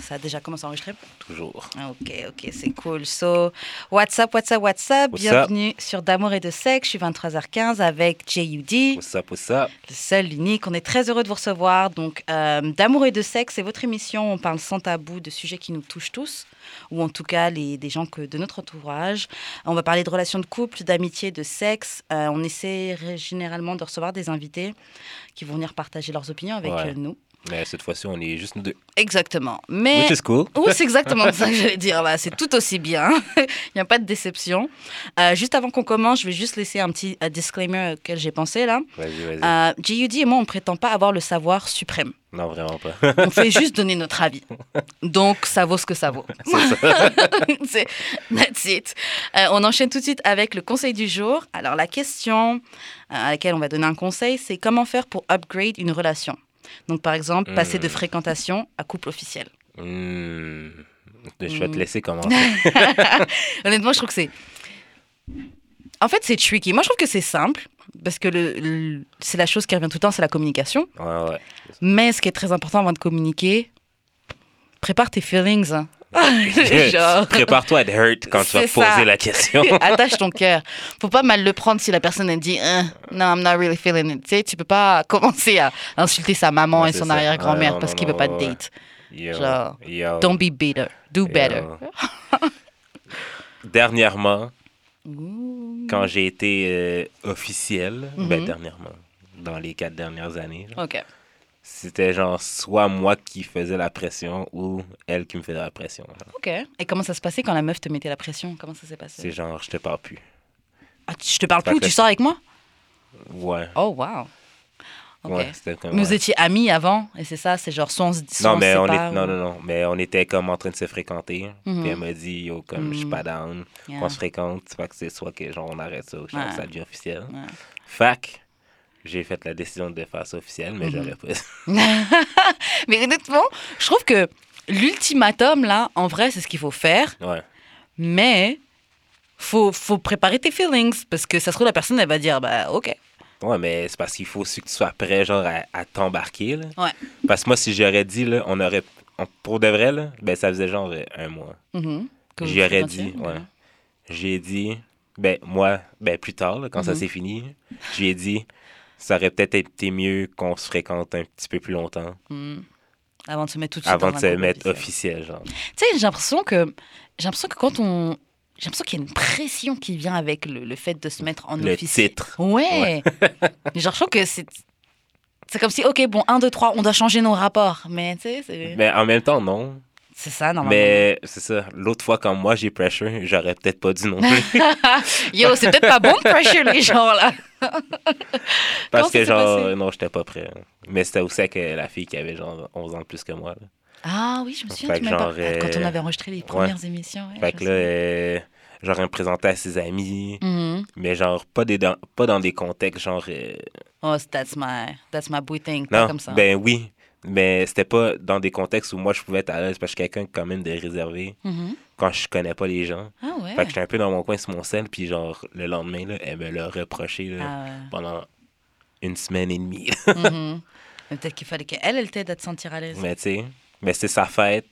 Ça a déjà commencé à enregistrer? Toujours. Ah, Ok, ok, c'est cool. So, what's up, what's up, what's up? What's Bienvenue sur D'amour et de sexe. Je suis 23h15 avec JUD, What's up, what's up? le seul, l'unique. On est très heureux de vous recevoir. Donc, euh, D'amour et de sexe, c'est votre émission. On parle sans tabou de sujets qui nous touchent tous, ou en tout cas les, des gens que, de notre entourage. On va parler de relations de couple, d'amitié, de sexe. Euh, on essaie généralement de recevoir des invités qui vont venir partager leurs opinions avec Ouais. euh, nous. Mais cette fois-ci, on est juste nous deux. Exactement. Mais Which is cool. oui, c'est exactement ça que j'allais dire. C'est tout aussi bien. Il n'y a pas de déception. Euh, juste avant qu'on commence, je vais juste laisser un petit disclaimer auquel j'ai pensé là. Vas-y, vas-y. Euh, JUD et moi, on ne prétend pas avoir le savoir suprême. Non, vraiment pas. On fait juste donner notre avis. Donc, ça vaut ce que ça vaut. C'est ça. C'est- That's it. Euh, on enchaîne tout de suite avec le conseil du jour. Alors, la question euh, à laquelle on va donner un conseil, c'est comment faire pour upgrade une relation? Donc, par exemple, passer de Hmm. fréquentation à couple officiel. Hmm. Je vais te Hmm. laisser commencer. Honnêtement, je trouve que c'est. En fait, c'est tricky. Moi, je trouve que c'est simple parce que le, le- c'est la chose qui revient tout le temps, c'est la communication. Ouais, ouais. Mais ce qui est très important avant de communiquer, prépare tes feelings. hein. Genre, Prépare-toi à être hurt quand tu vas C'est poser ça. la question. attache ton cœur. Faut pas mal le prendre si la personne elle dit Hein, No, I'm not really feeling it. Tu sais, tu peux pas commencer à insulter sa maman et son ça. arrière-grand-mère Ouais, parce non, qu'il non, veut pas ouais. date. Yo, Genre, yo, Don't be bitter. Do better. Dernièrement, quand j'ai été euh, officiel, ben Mhm. dernièrement, dans les quatre dernières années, là, Ok. C'était genre soit moi qui faisais la pression ou elle qui me faisait la pression. genre. Ok. Et comment ça se passait quand la meuf te mettait la pression? Comment ça s'est passé? C'est genre, je te parle plus. Ah, tu- je te parle plus, que- tu sors avec moi? Ouais. Oh, wow. Ok. Ouais, comme. Ouais. étions amis avant, et c'est ça, c'est genre soit on se soit Non, on mais on est, non, ou- non, non, mais on était comme en train de se fréquenter. Mhm. Puis elle m'a dit, yo, comme je suis pas down, Yeah. qu'on se fréquente. Fait que c'est soit que genre on arrête ça ou Ouais. ça devient officiel. Fac, j'ai fait la décision de faire ça officiel, mais Mhm. j'aurais pas. Mais honnêtement, je trouve que l'ultimatum, là, en vrai, c'est ce qu'il faut faire, ouais. mais faut, faut préparer tes feelings, parce que ça se trouve, la personne, elle va dire, bah, ok. Ouais, mais c'est parce qu'il faut aussi que tu sois prêt, genre, à, à t'embarquer, là. Ouais. Parce que moi, si j'aurais dit, là, on aurait. on- pour de vrai, là, ben ça faisait genre euh, un mois. Mhm. Que vous J'y aurais fréquentiez, dit, ouais. J'ai dit, ben moi, ben plus tard, là, quand ça Mhm. s'est fini, j'ai dit, ça aurait peut-être été mieux qu'on se fréquente un petit peu plus longtemps Mhm. Avant de se mettre tout de suite avant de se mettre officiel. genre. Tu sais, j'ai l'impression que j'ai l'impression que quand on j'ai l'impression qu'il y a une pression qui vient avec le, le fait de se mettre en Le officiel. titre. Ouais. Genre, je trouve que c'est c'est comme si ok bon 1 2 3 on doit changer nos rapports mais tu sais c'est Mais en même temps, non. C'est ça normalement. Mais c'est ça. L'autre fois, quand moi j'ai pressure, j'aurais peut-être pas dit non plus. Yo, c'est peut-être pas bon de pressure les gens là. Parce que genre, passé? non, j'étais pas prêt. Mais c'était aussi avec euh, la fille qui avait genre 11 ans de plus que moi. là. Ah oui, je me souviens Fait que genre, quand on euh, avait enregistré les premières émissions. ouais, Fait que là, euh, genre, elle me présentait à ses amis. Mhm. Mais genre, pas, des dans, pas dans des contextes genre. euh, Oh, that's my that's my boy thing, pas Non, comme ça. ben oui. Mais c'était pas dans des contextes où moi je pouvais être à l'aise parce que je suis quelqu'un quand même de réservé Mhm. quand je connais pas les gens. Ah ouais. Fait que j'étais un peu dans mon coin sur mon sel, puis genre le lendemain, là, elle me l'a reproché là, Ah ouais. pendant une semaine et demie. Mais Peut-être qu'il fallait qu'elle, elle t'aide à te sentir à l'aise. mais tu sais, mais c'est sa fête.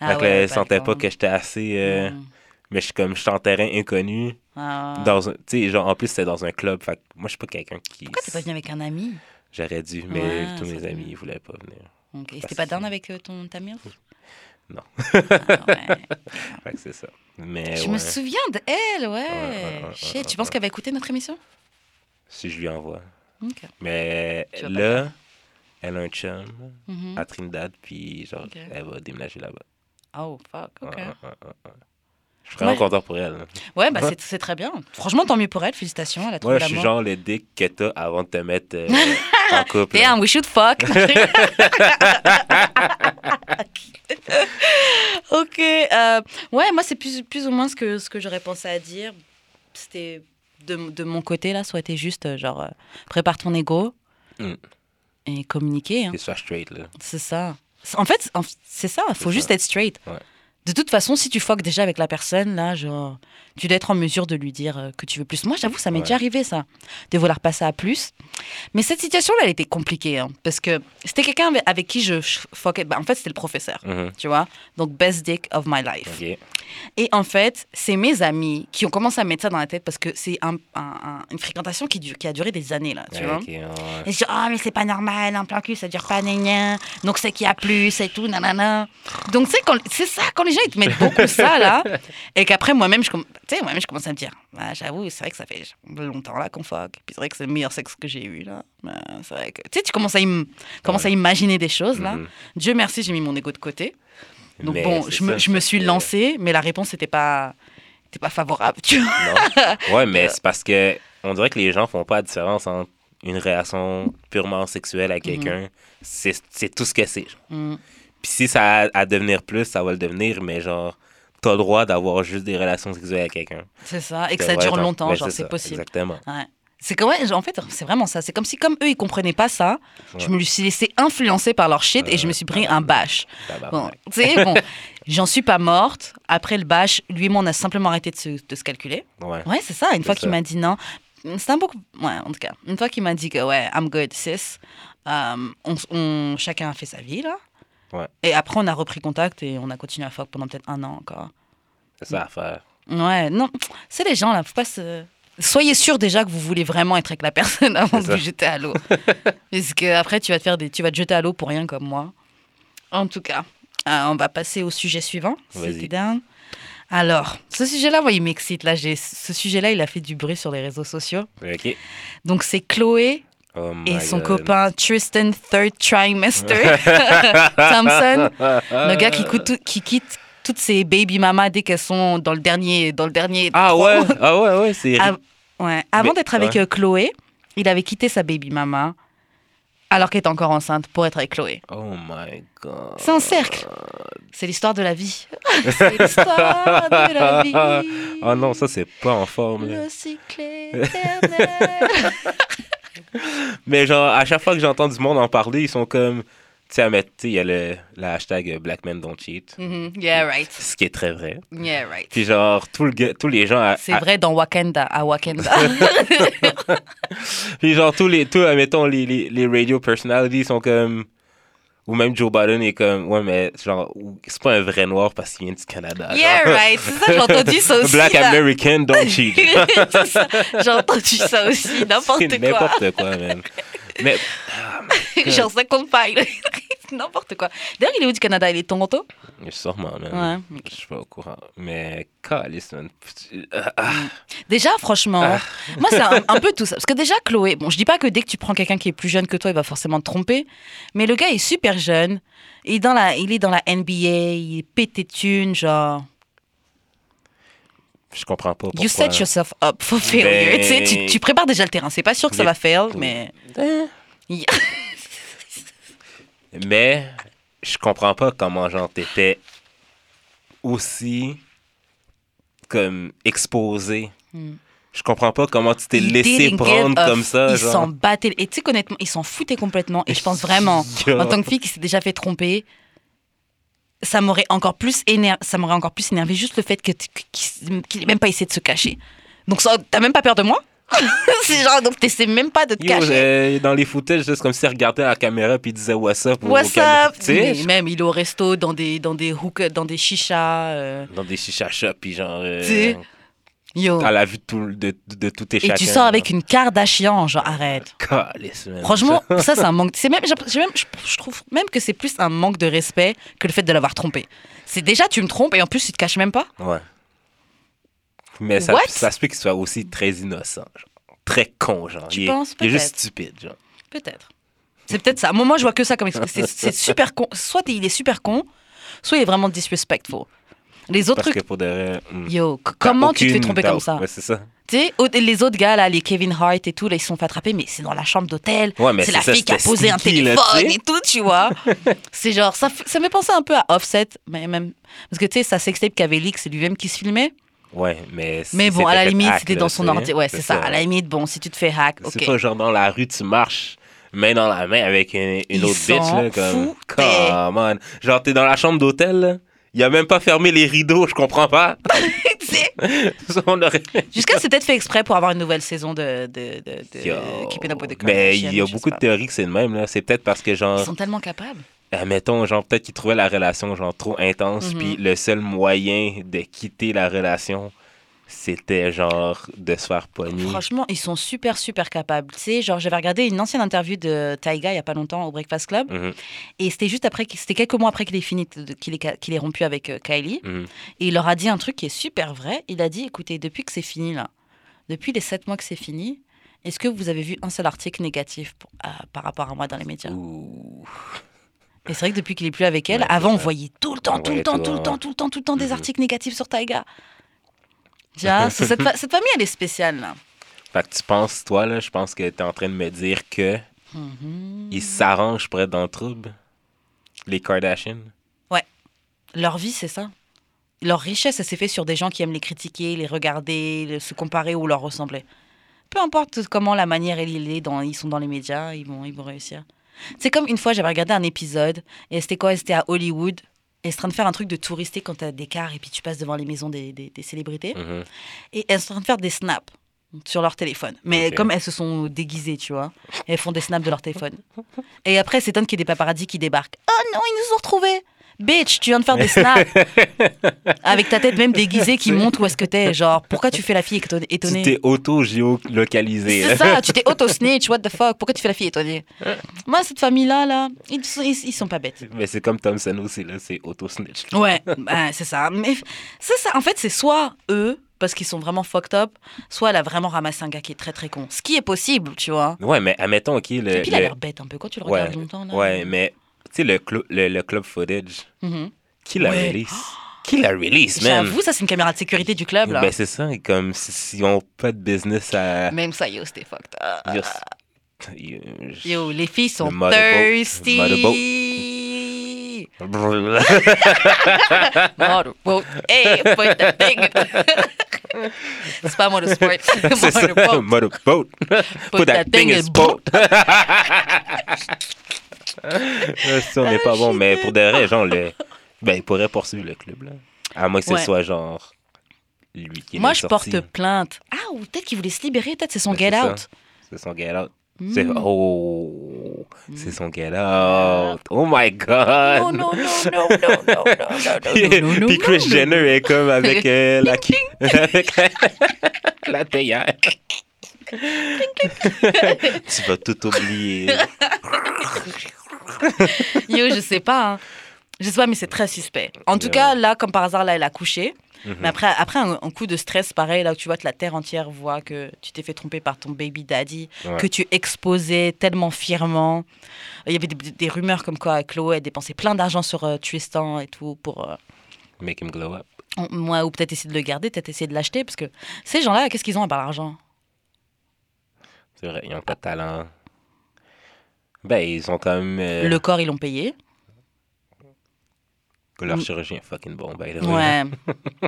Ah fait que ouais, là, elle sentait pas que j'étais assez. euh, Mhm. Mais je suis comme, je suis en terrain inconnu. Ah. Dans un, tu sais, genre, en plus, c'était dans un club. Fait que moi, je suis pas quelqu'un qui. Pourquoi t'es pas venu avec un ami? J'aurais dû, mais Ouais, tous mes amis, ils voulaient pas venir. Et T'es pas down avec euh, ton ta mère Non. Ah, ouais. Fait que c'est ça. Mais Je ouais, me souviens d'elle, ouais. Shit, tu penses qu'elle va écouter notre émission? Si je lui envoie. Mais là, elle a un chum Mhm. à Trinidad, puis genre, elle va déménager là-bas. Oh, fuck, ok. Je suis vraiment Ouais. content pour elle. Ouais, bah c'est- c'est très bien. Franchement, tant mieux pour elle, félicitations. Elle a trouvé Moi, je suis genre le dick que t'as avant de te mettre euh, en couple. Damn, we should fuck. ok. euh, ouais, moi, c'est plus, plus ou moins ce que, ce que j'aurais pensé à dire. C'était de, de mon côté, là, soit été juste, euh, genre, euh, prépare ton ego Mm. et communiquer. hein. Que tu sois straight, là. C'est ça. C'est- En fait, c'est ça. Il faut C'est juste ça. être straight. Ouais. De toute façon, si tu fuck déjà avec la personne, là, genre, tu dois être en mesure de lui dire euh, que tu veux plus. Moi, j'avoue, ça m'est Ouais. déjà arrivé, ça, de vouloir passer à plus. Mais cette situation-là, elle était compliquée, hein, parce que c'était quelqu'un avec, qui je fuckais. Bah, en fait, c'était le professeur, Mhm. tu vois. Donc, best dick of my life. Et en fait, c'est mes amis qui ont commencé à mettre ça dans la tête parce que c'est un- un- un- une fréquentation qui, dure- qui a duré des années, là, tu Ouais, vois. ok, ouais. Et je dis, ah, mais c'est pas normal, un plan cul, ça dure pas, gna gna. Donc, c'est qu'il y a plus et tout, nanana. Donc, c'est ça, quand les gens, ils te mettent beaucoup ça, là, et qu'après, moi-même, je, je commence à me dire, ah, j'avoue, c'est vrai que ça fait longtemps, là, qu'on fuck. Puis c'est vrai que c'est le meilleur sexe que j'ai eu, là. Mais c'est vrai que, tu sais, tu commences à, im- commences à imaginer des choses, là. Mhm. Dieu merci, j'ai mis mon ego de côté. Donc, Mais bon, je me, je suis lancée, mais la réponse n'était pas, était pas favorable, tu vois. Non. Ouais, mais c'est parce que on dirait que les gens font pas la différence entre une relation purement sexuelle à quelqu'un. C'est c'est tout ce que c'est. Puis si ça a à devenir plus, ça va le devenir, mais genre, t'as le droit d'avoir juste des relations sexuelles avec quelqu'un. C'est ça, et que ça dure genre. longtemps, genre, c'est possible. Exactement. Ouais. C'est comme, ouais, en fait, c'est vraiment ça. C'est comme si, comme eux, ils comprenaient pas ça, je me suis laissé influencer par leur shit et je me suis pris un bâche. Bon, tu sais, bon, j'en suis pas morte. Après le bâche, lui et moi, on a simplement arrêté de se, de se calculer. Ouais. Ouais, c'est ça. Une fois qu'il m'a dit non, c'est un peu. Ouais, en tout cas, une fois qu'il m'a dit que, ouais, I'm good, sis, euh, on, on- chacun a fait sa vie, là. Ouais. Et après, on a repris contact et on a continué à fuck pendant peut-être un an encore. C'est ça à faire. Ouais, non, c'est les gens là, faut pas se. Soyez sûr déjà que vous voulez vraiment être avec la personne avant de vous jeter à l'eau. Parce que après tu vas te faire des, tu vas te jeter à l'eau pour rien comme moi. En tout cas, euh, on va passer au sujet suivant. down. Alors, ce sujet-là, moi, il m'excite. Là, j'ai ce sujet-là, il a fait du bruit sur les réseaux sociaux. Ok. Donc c'est Chloé Oh et son God. copain Tristan Third Trimester Thompson, le gars qui, coûte tout- qui quitte toutes ses baby mamas dès qu'elles sont dans le dernier, dans le dernier. Ah ouais, ah ouais, ouais, c'est. Av- ouais. Avant d'être avec ouais. euh, Chloé, il avait quitté sa baby mama alors qu'elle était encore enceinte pour être avec Chloé. Oh my god. C'est un cercle. C'est l'histoire de la vie. C'est l'histoire de la vie. Oh non, ça c'est pas en forme. Le cycle éternel. Mais genre, à chaque fois que j'entends du monde en parler, ils sont comme. Tu sais, il y a le, le hashtag Black Men Don't Cheat. Mhm. Yeah, right. Ce qui est très vrai. Yeah, right. Puis genre, tout le tous les gens. C'est vrai dans Wakanda, à Wakanda. Puis genre, tous les, tous, admettons, les, les, les radio personalities sont comme. Ou même Joe Biden est comme. Ouais, mais genre, c'est pas un vrai noir parce qu'il vient du Canada. yeah, genre. right. C'est ça, j'ai entendu ça aussi. Black là. American Don't Cheat. J'ai entendu ça aussi, n'importe quoi. N'importe quoi, man. Mais Genre, ça compte pas. il- N'importe quoi. D'ailleurs, il est où du Canada? Il est de Toronto? Sûrement, man. Ouais. Je suis pas au courant. Mais, man. Ah, ah. Déjà, franchement, moi, c'est un, un peu tout ça. Parce que déjà, Chloé, bon, je dis pas que dès que tu prends quelqu'un qui est plus jeune que toi, il va forcément te tromper. Mais le gars est super jeune. Il est dans la, il est dans la NBA, il est pété de thunes, genre. Je comprends pas pourquoi. You set yourself up for failure. Ben- Tu, tu, prépares déjà le terrain. C'est pas sûr que ça va fail, mais. Yeah. Mais je comprends pas comment genre t'étais aussi comme exposé. Hmm. Je comprends pas comment tu t'es laissé prendre comme ça. Ils s'en battaient. Et tu sais, honnêtement, ils s'en foutaient complètement. Et je pense vraiment, en tant que fille qui s'est déjà fait tromper, ça m'aurait encore plus énervé. Ça m'aurait encore plus énervé juste le fait que qu'il qu'il ait même pas essayé de se cacher. Donc, ça- t'as même pas peur de moi? C'est genre, donc t'essaies même pas de te Yo, cacher. dans les footages, c'est comme s'il regardait à la caméra puis il disait What's up What's up? Tu sais, Mais Même, il est au resto, dans des, dans des hookahs, dans des chichas. euh, dans des chicha shops puis genre euh, Yo. à la vue de tout, de, de, tout et Et chacun. tu sors avec une Kardashian, genre, arrête. Calice. Franchement, ça, c'est un manque. C'est même, je, trouve même que c'est plus un manque de respect que le fait de l'avoir trompé. C'est déjà, tu me trompes et en plus, tu te caches même pas. Ouais. Mais ça, What? ça se peut qu'il soit aussi très innocent. genre. Très con, genre. Tu il, est- penses? il est juste stupide, genre. Peut-être. C'est peut-être ça. Moi, moi, je vois que ça comme c'est super con. Soit il est super con, soit il est vraiment disrespectful. Les autres Parce que trucs, pour hmm, yo, comment tu te fais tromper comme ça? Ouais, c'est ça. Tu sais, les autres gars, là, les Kevin Hart et tout, là, ils se sont fait attraper, mais c'est dans la chambre d'hôtel. Ouais, mais c'est c'est la ça, fille qui a posé un là, téléphone et tout, tu vois. c'est genre, ça, ça me penser un peu à Offset, mais même. Parce que tu sais, sa sextape qu'avait leak, c'est lui-même qui se filmait. Ouais, mais. Mais bon, à la limite, hack, c'était dans son ordi. Ouais, c'est ça. À la limite, bon, si tu te fais hack. C'est pas genre dans la rue, tu marches main dans la main avec une, une autre bitch, là, comme. Come on. Genre, t'es dans la chambre d'hôtel, là, Il a même pas fermé les rideaux, je comprends pas. Aurait- Jusqu'à c'est peut-être fait exprès pour avoir une nouvelle saison de, de, de, de Yo. Keeping Up with the Mais il y a beaucoup de théories que c'est le même. là. C'est peut-être parce que, genre, Ils sont tellement capables. admettons, genre, peut-être qu'ils trouvaient la relation, genre, trop intense. Mhm. Puis le seul moyen de quitter la relation, c'était, genre, de se faire pogner. Franchement, ils sont super, super capables. Tu sais, genre, j'avais regardé une ancienne interview de Taiga il y a pas longtemps au Breakfast Club. Mhm, Et c'était juste après, c'était quelques mois après qu'il ait fini, qu'il ait, rompu avec euh, Kylie. mhm. Et il leur a dit un truc qui est super vrai. Il a dit, écoutez, depuis que c'est fini là, depuis les sept mois que c'est fini, est-ce que vous avez vu un seul article négatif pour- par rapport à moi dans les médias? Ouh. Et c'est vrai que depuis qu'il est plus avec elle, Ouais, avant on voyait tout le temps, tout le temps, tout, le temps, tout le temps, tout le temps des Mhm. articles négatifs sur Taiga. C'est- cette, fa- cette famille, elle est spéciale là. Fait que tu penses, toi, là, je pense que t'es en train de me dire que Mhm. ils s'arrangent pour être dans le trouble. Les Kardashians. Leur vie, c'est ça. Leur richesse, elle s'est faite sur des gens qui aiment les critiquer, les regarder, se comparer ou leur ressembler. Peu importe comment la manière est, dans, ils sont dans les médias, ils vont, ils vont réussir. C'est comme une fois, j'avais regardé un épisode, et c'était quoi? C'était à Hollywood, et c'est en train de faire un truc de touristique quand t'as des cars, et puis tu passes devant les maisons des, des- des célébrités, Mhm. et elles sont en train de faire des snaps sur leur téléphone. Mais comme elles se sont déguisées, tu vois, elles font des snaps de leur téléphone. Et après, c'est s'étonne qu'il y ait des paparazzis qui débarquent. Oh non, ils nous ont retrouvés Bitch, tu viens de faire des snaps avec ta tête même déguisée qui montre où est-ce que t'es. Genre, pourquoi tu fais la fille éton- Tu étonnée t'es auto-géolocalisé. C'est ça, tu t'es auto-snitch, what the fuck Pourquoi tu fais la fille étonnée? Moi, cette famille-là, là, ils, ils, ils sont pas bêtes. Mais c'est comme Thompson aussi, là, c'est auto-snitch. Ouais, ben, c'est ça. Mais c'est ça. En fait, c'est soit eux, parce qu'ils sont vraiment fucked up, soit elle a vraiment ramassé un gars qui est très très con. Ce qui est possible, tu vois. Ouais, mais admettons, le... Et puis il a le- l'air bête un peu quand tu le ouais, regardes longtemps. Là. ouais, mais, sais, le, le, le club footage, Mhm. qui l'a Ouais. release? Qui l'a release, man? J'avoue, ça, c'est une caméra de sécurité du club, là. Ben, c'est ça, comme s'ils n'ont pas de business à... Même ça, yo, c'était fucked up. Yo, yo, Yo, les filles sont Le thirsty. Motorboat. Hey, put that thing. C'est pas motorsport. Motorboat. motorboat. Put that thing in boat. si on n'est pas bon, mais pour des raisons, ben, il pourrait poursuivre le club. À moins que ce soit genre lui qui Moi, je porte plainte. Ah, ou peut-être qu'il voulait se libérer, peut-être c'est son, get out. C'est son get out. C'est oh, c'est son get out. Oh my god. Non non non non non non non non. Puis Chris Jenner est comme avec la avec la, la tu vas tout oublier. Yo, je sais pas. hein. Je sais pas, mais c'est très suspect. En tout cas, là, comme par hasard, là, elle a couché. Mhm. Mais après, après un, un coup de stress, pareil, là où tu vois que la terre entière voit que tu t'es fait tromper par ton baby daddy, Ouais. que tu exposais tellement fièrement. Il y avait des, des rumeurs comme quoi Chloé a dépensé plein d'argent sur euh, Tristan et tout pour. euh, Make him glow up. moi, ou peut-être essayer de le garder, peut-être essayer de l'acheter, parce que ces gens-là, qu'est-ce qu'ils ont à part l'argent? C'est vrai, ils n'ont pas de talent. Ben, ils ont quand même... euh, Le corps, ils l'ont payé. que leur Mm. chirurgien est fucking bon, by the way. Ouais.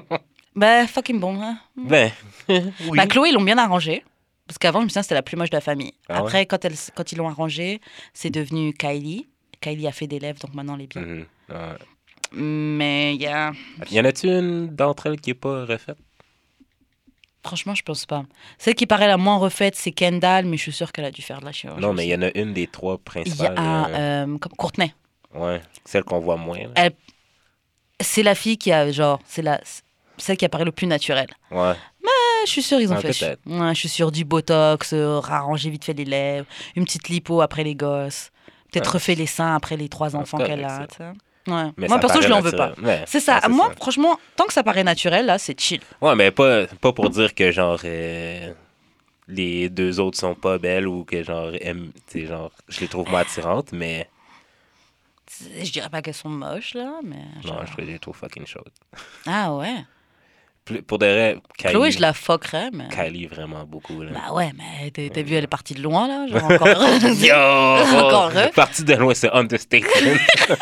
bah, fucking bon. Hein. Ben, oui. Bah, Chloé, ils l'ont bien arrangé. Parce qu'avant, je me souviens, c'était la plus moche de la famille. Ah Après, quand, elle, quand ils l'ont arrangé, c'est devenu Kylie. Kylie a fait des lèvres, donc maintenant elle est bien. Mhm. Ouais. Mais il y a. Y en a-tu une d'entre elles qui est pas refaite? Franchement, je pense pas. Celle qui paraît la moins refaite, c'est Kendall, mais je suis sûre qu'elle a dû faire de la chirurgie. non, mais il y en a une des trois Il y principales. a euh, euh, comme Courtenay. Ouais, celle qu'on voit moins. Elle- C'est la fille qui a, genre, c'est la. Celle qui apparaît le plus naturelle. Ouais. je suis sûre, ils ont Ah, fait. Ouais, je suis sûre du botox, euh, arranger vite fait les lèvres, une petite lipo après les gosses, peut-être Ouais. refait les seins après les trois Ah, enfants qu'elle a. Ouais. Mais Moi, perso, je l'en veux pas. Ouais. C'est ça. Ouais, Moi, franchement, tant que ça paraît naturel, là, c'est chill. Ouais, mais pas, pas pour dire que genre euh, les deux autres sont pas belles ou que genre, genre je les trouve moins attirantes, mais Je dirais pas qu'elles sont moches, là, mais. genre- non, je les trouve fucking chaudes. Ah ouais. Plus- Pour de vrai, Kylie, Chloé, je la fuckerais, mais. Kylie vraiment beaucoup. Là. Bah ouais, mais t'as t'as vu, elle est partie de loin, là. Genre encore. Yo! Encore. Partie de loin, c'est understatement.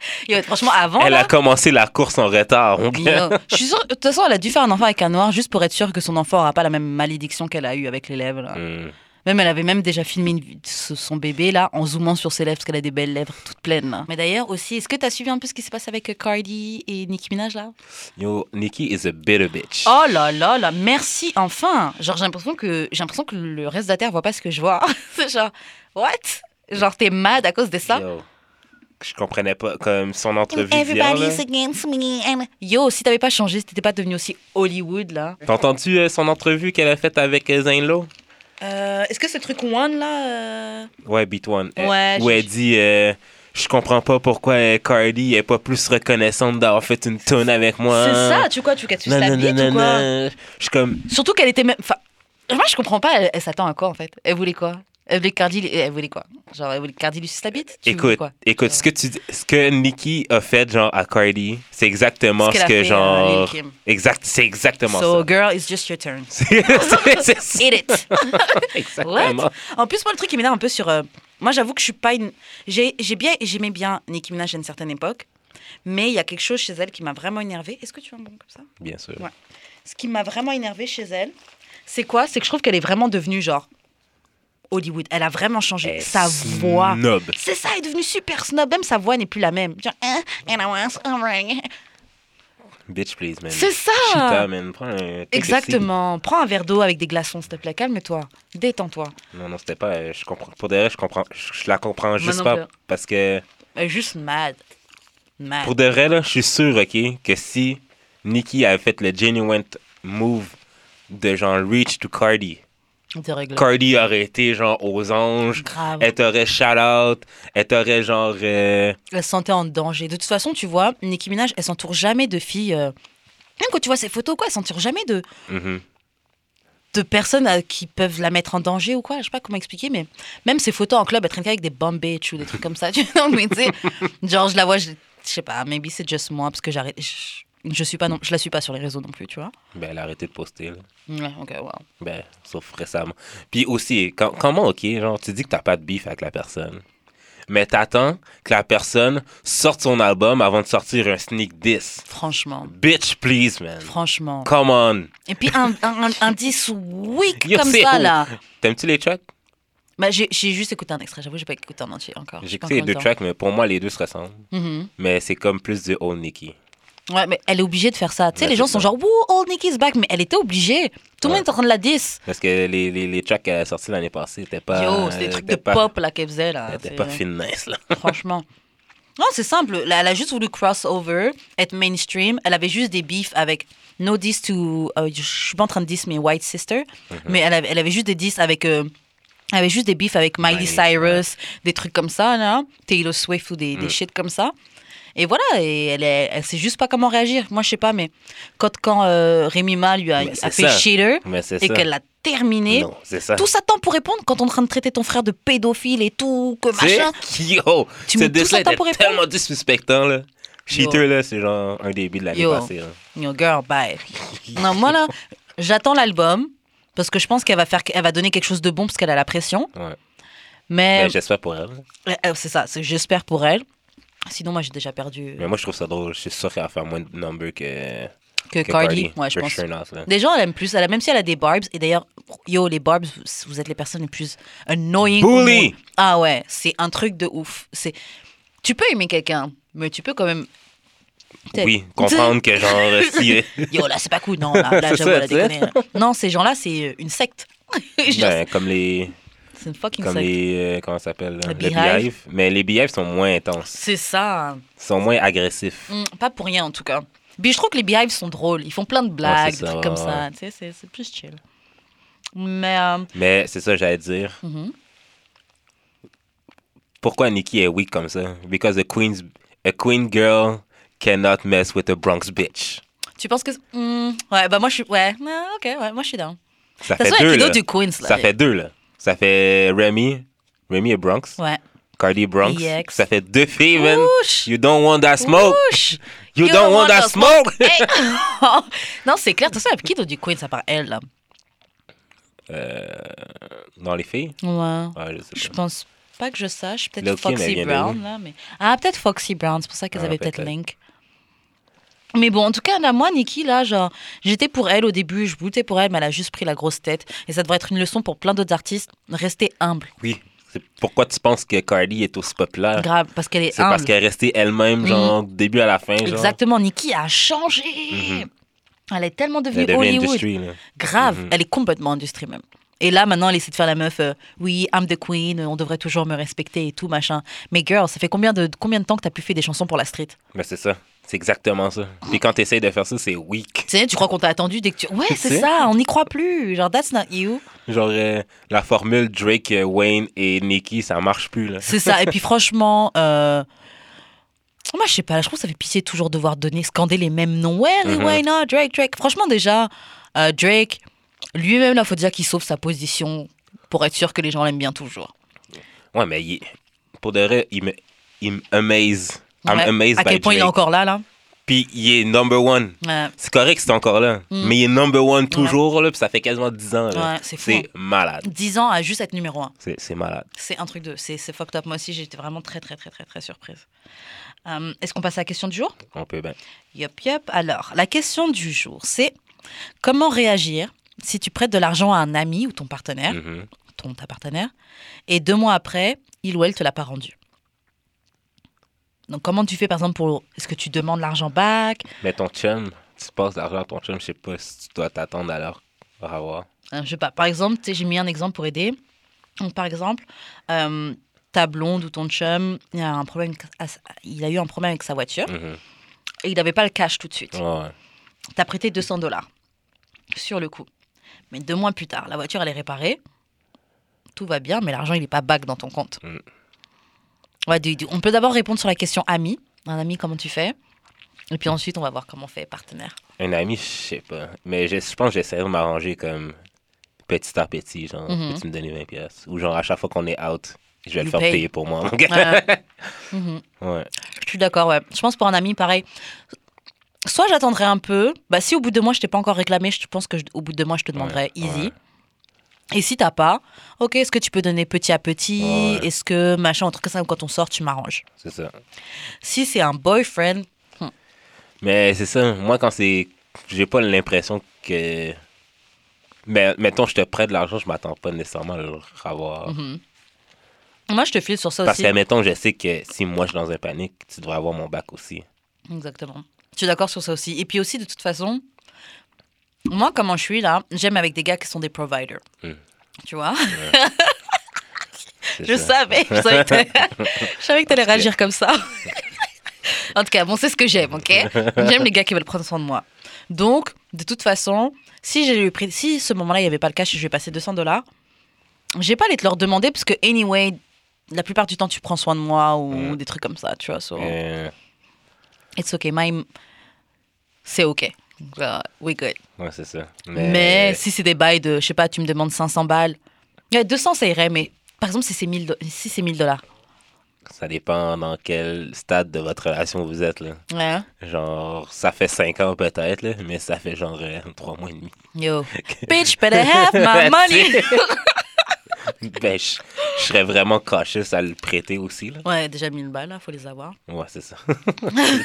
Yo, franchement, avant. Elle là, a commencé la course en retard. Yo, je suis sûre, de toute façon, elle a dû faire un enfant avec un noir juste pour être sûre que son enfant aura pas la même malédiction qu'elle a eue avec les lèvres. Là. Hmm. Même elle avait même déjà filmé une son bébé là en zoomant sur ses lèvres parce qu'elle a des belles lèvres toutes pleines. là. Mais d'ailleurs aussi, est-ce que tu as suivi un peu ce qui s'est passé avec euh, Cardi et Nicki Minaj là? Yo, Nicki is a bitter bitch. Oh là là là, merci enfin. Genre j'ai l'impression que j'ai l'impression que le reste de la terre voit pas ce que je vois. C'est genre what? Genre t'es mad à cause de ça? Yo, je comprenais pas comme son entrevue. Everybody's against me. and- Yo, si t'avais pas changé, si t'étais pas devenu aussi Hollywood là. T'as entendu euh, son entrevue qu'elle a faite avec euh, Zane Lowe? Euh, Est-ce que ce truc One là euh, Ouais, Beat One. Elle- Ouais, Où j'ai- elle dit euh, Je comprends pas pourquoi Cardi est pas plus reconnaissante d'avoir fait une tonne avec moi. C'est ça, tu quoi, tu bite non, ou quoi non. Je suis comme. Surtout qu'elle était même. Enfin, moi je comprends pas, elle, elle s'attend à quoi en fait? Elle voulait quoi? Elle voulait Cardi. Elle voulait quoi? Genre, elle voulait Cardi lui suce la bite? Tu Écoute, quoi? écoute, ce que tu dis- ce que Nicki a fait genre à Cardi, c'est exactement Ce ce, que fait, euh, genre Kim. exact, c'est exactement So, ça. girl, it's just your turn. C'est- Eat it exactement. En plus, moi, le truc qui m'énerve un peu sur. euh, moi, j'avoue que je suis pas une. J'ai bien, j'aimais bien Nicki Minaj à une certaine époque, mais il y a quelque chose chez elle qui m'a vraiment énervée. Est-ce que tu veux un bon comme ça? Bien sûr. Ouais. Ce qui m'a vraiment énervée chez elle, c'est quoi? C'est que je trouve qu'elle est vraiment devenue genre Hollywood. Elle a vraiment changé sa voix. snob. C'est ça, elle est devenue super snob. Même sa voix n'est plus la même. Genre, Hein, and I was alright. Bitch, please, man. C'est ça. Man. Prends un. Exactement. Prends un verre d'eau avec des glaçons, s'il te plaît. Calme-toi. Détends-toi. Non, non, c'était pas. euh, Je comprends. Pour de vrai, je comprends. Je, je la comprends juste non pas. Parce que. Elle est juste mad. Mad. Pour de vrai, là, je suis sûr, OK, que si Nicki avait fait le genuine move de genre reach to Cardi. Cardi aurait été genre aux anges. Grave. Elle t'aurait shout out. Elle t'aurait genre. euh, Elle se sentait en danger. De toute façon, tu vois, Nicki Minaj, elle s'entoure jamais de filles. euh, Même quand tu vois ses photos, quoi, elle s'entoure jamais de, mhm. de personnes euh, qui peuvent la mettre en danger ou quoi. Je sais pas comment expliquer, mais même ses photos en club, elle traîne qu'avec des bomb bitch ou des trucs comme ça. Tu sais, genre, je la vois, je, je sais pas, maybe c'est just moi, parce que j'arrête. Je, je suis pas non, je la suis pas sur les réseaux non plus, tu vois. Ben, elle a arrêté de poster, là. Ouais, ok, wow. Ben, sauf récemment. Puis aussi, quand- comment, OK, genre, tu dis que t'as pas de beef avec la personne, mais t'attends que la personne sorte son album avant de sortir un sneak diss. Franchement, Bitch, please, man. franchement. Come on. Et puis un, un, un, un 10 weak Yo, comme ça, où? là. T'aimes-tu les tracks? Bah, j'ai juste écouté un extrait, j'avoue, j'ai pas écouté en entier encore. J'ai écouté les deux tracks, mais pour moi, les deux se ressemblent. Mhm. Mais c'est comme plus du old Nicki. Ouais, mais elle est obligée de faire ça. Tu sais, les gens sont genre, wouh, old Nicki's back, mais elle était obligée. Tout le Ouais. monde est en train de la 10. Parce que les, les, les tracks qu'elle a sortis l'année passée, c'était pas. Yo, c'est des trucs de pas- pop là qu'elle faisait là. C'était pas fine nice, là. Franchement. Non, c'est simple. Elle a juste voulu crossover, être mainstream. Elle avait juste des beefs avec no diss to. euh, je suis pas en train de diss mes white sisters, Mhm. mais elle avait, elle avait juste des diss avec. euh, elle avait juste des beefs avec Miley Miley, Cyrus, des trucs comme ça, là. Taylor Swift ou des, Mm. des shit comme ça. Et voilà, et elle, est- elle sait juste pas comment réagir. Moi, je sais pas, mais quand, quand euh, Rémi Ma lui a, fait. Cheater et qu'elle l'a terminé, Non, c'est ça. tout temps pour répondre quand on est en train de traiter ton frère de pédophile et tout, que machin. Yo, Tu mets tout était pour répondre. tellement disrespectant, là. Cheater, là, c'est genre un début de l'année passée. Yo, girl, bye. non, moi là, j'attends l'album parce que je pense qu'elle va faire, elle va donner quelque chose de bon parce qu'elle a la pression. Ouais. Mais Ben, J'espère pour elle. euh, euh, c'est ça, j'espère pour elle. Sinon, moi, j'ai déjà perdu Mais moi, je trouve ça drôle. Je suis sûr qu'elle va faire moins de numbers que, que, que Cardi. Ouais, je pense. not, là. Des gens, elle aime plus. Elle même si elle a des barbs. Et d'ailleurs, yo, les barbs, vous- êtes les personnes les plus annoying. Bully! Ah ouais, c'est un truc de ouf. C'est, tu peux aimer quelqu'un, mais tu peux quand même. Oui, comprendre que genre, euh, si. Yo, là, c'est pas cool. Non, là, là C'est j'avoue, elle a déconné. Non, ces gens-là, c'est euh, une secte. Ben, comme les. C'est une fucking Comme secte. les. euh, comment ça s'appelle là? Le Les Beehive. Mais les beehives sont moins intenses. C'est ça. Ils sont moins agressifs. Mm, pas pour rien, en tout cas. Puis je trouve que les Beehives sont drôles. Ils font plein de blagues, des ça, trucs comme ouais, ça. Tu sais, c'est- c'est plus chill. Mais. euh, Mais c'est ça, j'allais dire. mhm. Pourquoi Nikki est weak comme ça? Because a queen's a queen girl cannot mess with a Bronx bitch. Tu penses que. Mm, ouais, bah moi, je suis. Ouais, ah, ok, ouais, moi, je suis down. Ça De toute façon, du Queens, là. Ça fait deux là. Ça fait Remy, Remy est Bronx, Ouais. Cardi Bronx. Ça fait deux filles, man. You don't want that smoke. Ouch! You, don't, want that smoke. Hey! non, c'est clair. Toute façon, qui d'autre du Queens à part elle, là? Euh, dans les filles? Ouais. Ouais, je Je pense pas que je sache. Peut-être Foxy Brown, là. Mais... Ah, peut-être Foxy Brown. C'est pour ça qu'elles Ah, avaient peut-être peut-être. Link. Mais bon, en tout cas, là, moi, Nikki, là, genre, j'étais pour elle au début, je boutais pour elle, mais elle a juste pris la grosse tête. Et ça devrait être une leçon pour plein d'autres artistes. Restez humble. Oui. C'est pourquoi tu penses que Cardi est aussi populaire? Grave, parce qu'elle est, C'est humble. parce qu'elle est restée elle-même, genre, du début à la fin. Genre. Exactement, Nikki a changé. Mhm. Elle est tellement Elle devenue est devenue Hollywood. industrie, là. Grave, Mhm. elle est complètement industrie même. Et là, maintenant, elle essaie de faire la meuf, euh, oui, I'm the queen, on devrait toujours me respecter et tout, machin. Mais girl, ça fait combien de, combien de temps que t'as pu faire des chansons pour la street? Mais c'est ça. C'est exactement ça. Puis quand tu essaies de faire ça, c'est weak. Tu sais, tu crois qu'on t'a attendu dès que tu... Ouais, c'est ça, on n'y croit plus. Genre, that's not you. Genre, euh, la formule Drake, euh, Wayne et Nicki, ça marche plus, là. C'est ça. Et puis franchement, euh, moi je sais pas, je trouve que ça fait pitié toujours devoir donner, scander les mêmes noms. Ouais, Mhm. ouais, non, Drake, Drake. Franchement déjà, euh, Drake, lui-même, là, faut déjà qu'il sauve sa position pour être sûr que les gens l'aiment bien toujours. Ouais, mais il- pour de vrai, il me, il me amaze. I'm Ouais. amazed à quel by point il est encore là, là? Puis il est number one. Ouais, C'est correct c'est encore là. Mm. Mais il est number one toujours, là, puis ça fait quasiment 10 ans. là. Ouais, c'est fou, malade. 10 ans à juste être numéro un. C'est c'est malade. C'est un truc de. C'est c'est fucked up. Moi aussi, j'étais vraiment très, très, très, très, très surprise. Euh, Est-ce qu'on passe à la question du jour? On peut bien. Yup, yup. Alors, la question du jour, c'est comment réagir si tu prêtes de l'argent à un ami ou ton partenaire, Mhm. ton ta partenaire, et deux mois après, il ou elle te l'a pas rendu? Donc, comment tu fais, par exemple, pour. Est-ce que tu demandes l'argent back? Mais ton chum, tu passes l'argent à ton chum, je sais pas si tu dois t'attendre à leur revoir. Euh, Je sais pas. Par exemple, tu j'ai mis un exemple pour aider. Donc, par exemple, euh, ta blonde ou ton chum, il a, un problème, il a eu un problème avec sa voiture Mhm. et il n'avait pas le cash tout de suite. Ouais. T'as prêté 200 dollars sur le coup. Mais deux mois plus tard, la voiture, elle est réparée. Tout va bien, mais l'argent, il n'est pas back dans ton compte. Mm. Ouais, du- du- on peut d'abord répondre sur la question ami. Un ami, comment tu fais? Et puis ensuite, on va voir comment on fait partenaire. Un ami, je sais pas. Mais je, je pense que j'essaierai de m'arranger comme petit à petit. Genre, Mhm. peux-tu me donner 20 pièces Ou genre, à chaque fois qu'on est out, je vais le faire pay. payer pour moi. mon gars. Ouais. Mhm. ouais. Je suis d'accord, ouais. Je pense pour un ami, pareil. Soit j'attendrai un peu. Bah, si au bout de moi, je t'ai pas encore réclamé, je pense que je- au bout de moi, je te demanderai Ouais, easy. Et si t'as pas, ok, est-ce que tu peux donner petit à petit Ouais. Est-ce que machin, truc comme ça, quand on sort, tu m'arranges C'est ça. Si c'est un boyfriend, Mais c'est ça. Moi, quand c'est. J'ai pas l'impression que. Mais mettons, je te prête de l'argent, je m'attends pas nécessairement à le revoir. mhm. moi je te file sur ça Parce aussi. que, mettons, je sais que si moi je suis dans un panique, tu devrais avoir mon bac aussi. Exactement. Je suis d'accord sur ça aussi. Et puis aussi, de toute façon, moi, comment je suis là, j'aime avec des gars qui sont des providers. Mm. Tu vois? Je ça. savais, je savais que t'allais- réagir comme ça. en tout cas, bon, c'est ce que j'aime, ok? J'aime les gars qui veulent prendre soin de moi. Donc, de toute façon, si j'ai eu pris, si ce moment-là il n'y avait pas le cash, et je vais passer 200 dollars. J'ai pas allé te leur demander parce que anyway, la plupart du temps tu prends soin de moi ou Mm. des trucs comme ça, tu vois. so- Euh, It's okay, my... c'est ok. Uh, we good. ouais, c'est ça. Mais, si c'est des bails de, je sais pas, tu me demandes 500 balles, ouais, 200 ça irait, mais par exemple si c'est 1000 do- si c'est 1000 dollars. ça dépend dans quel stade de votre relation vous êtes. Là. Ouais. Genre, ça fait 5 ans peut-être, mais ça fait genre 3 mois et demi. Yo, bitch, better have my money. ben, je, je serais vraiment cautious à le prêter aussi. Là. Ouais, déjà 1000 balles, là, faut les avoir. Ouais, c'est ça.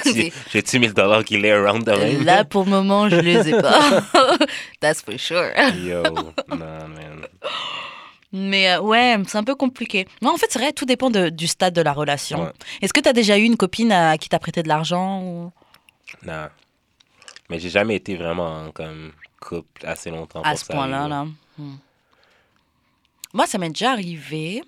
J'ai- J'ai-tu 1000 dollars qui lay around même? Là, pour le moment, je les ai pas. That's for sure. Yo, non, man. Mais euh, ouais, c'est un peu compliqué. Non, en fait, c'est vrai, tout dépend de- du stade de la relation. Ouais. Est-ce que tu as déjà eu une copine à qui t'a prêté de l'argent ou... Non. Mais j'ai jamais été vraiment en comme couple assez longtemps à pour ce point-là là. Hmm. Moi, ça m'est déjà arrivé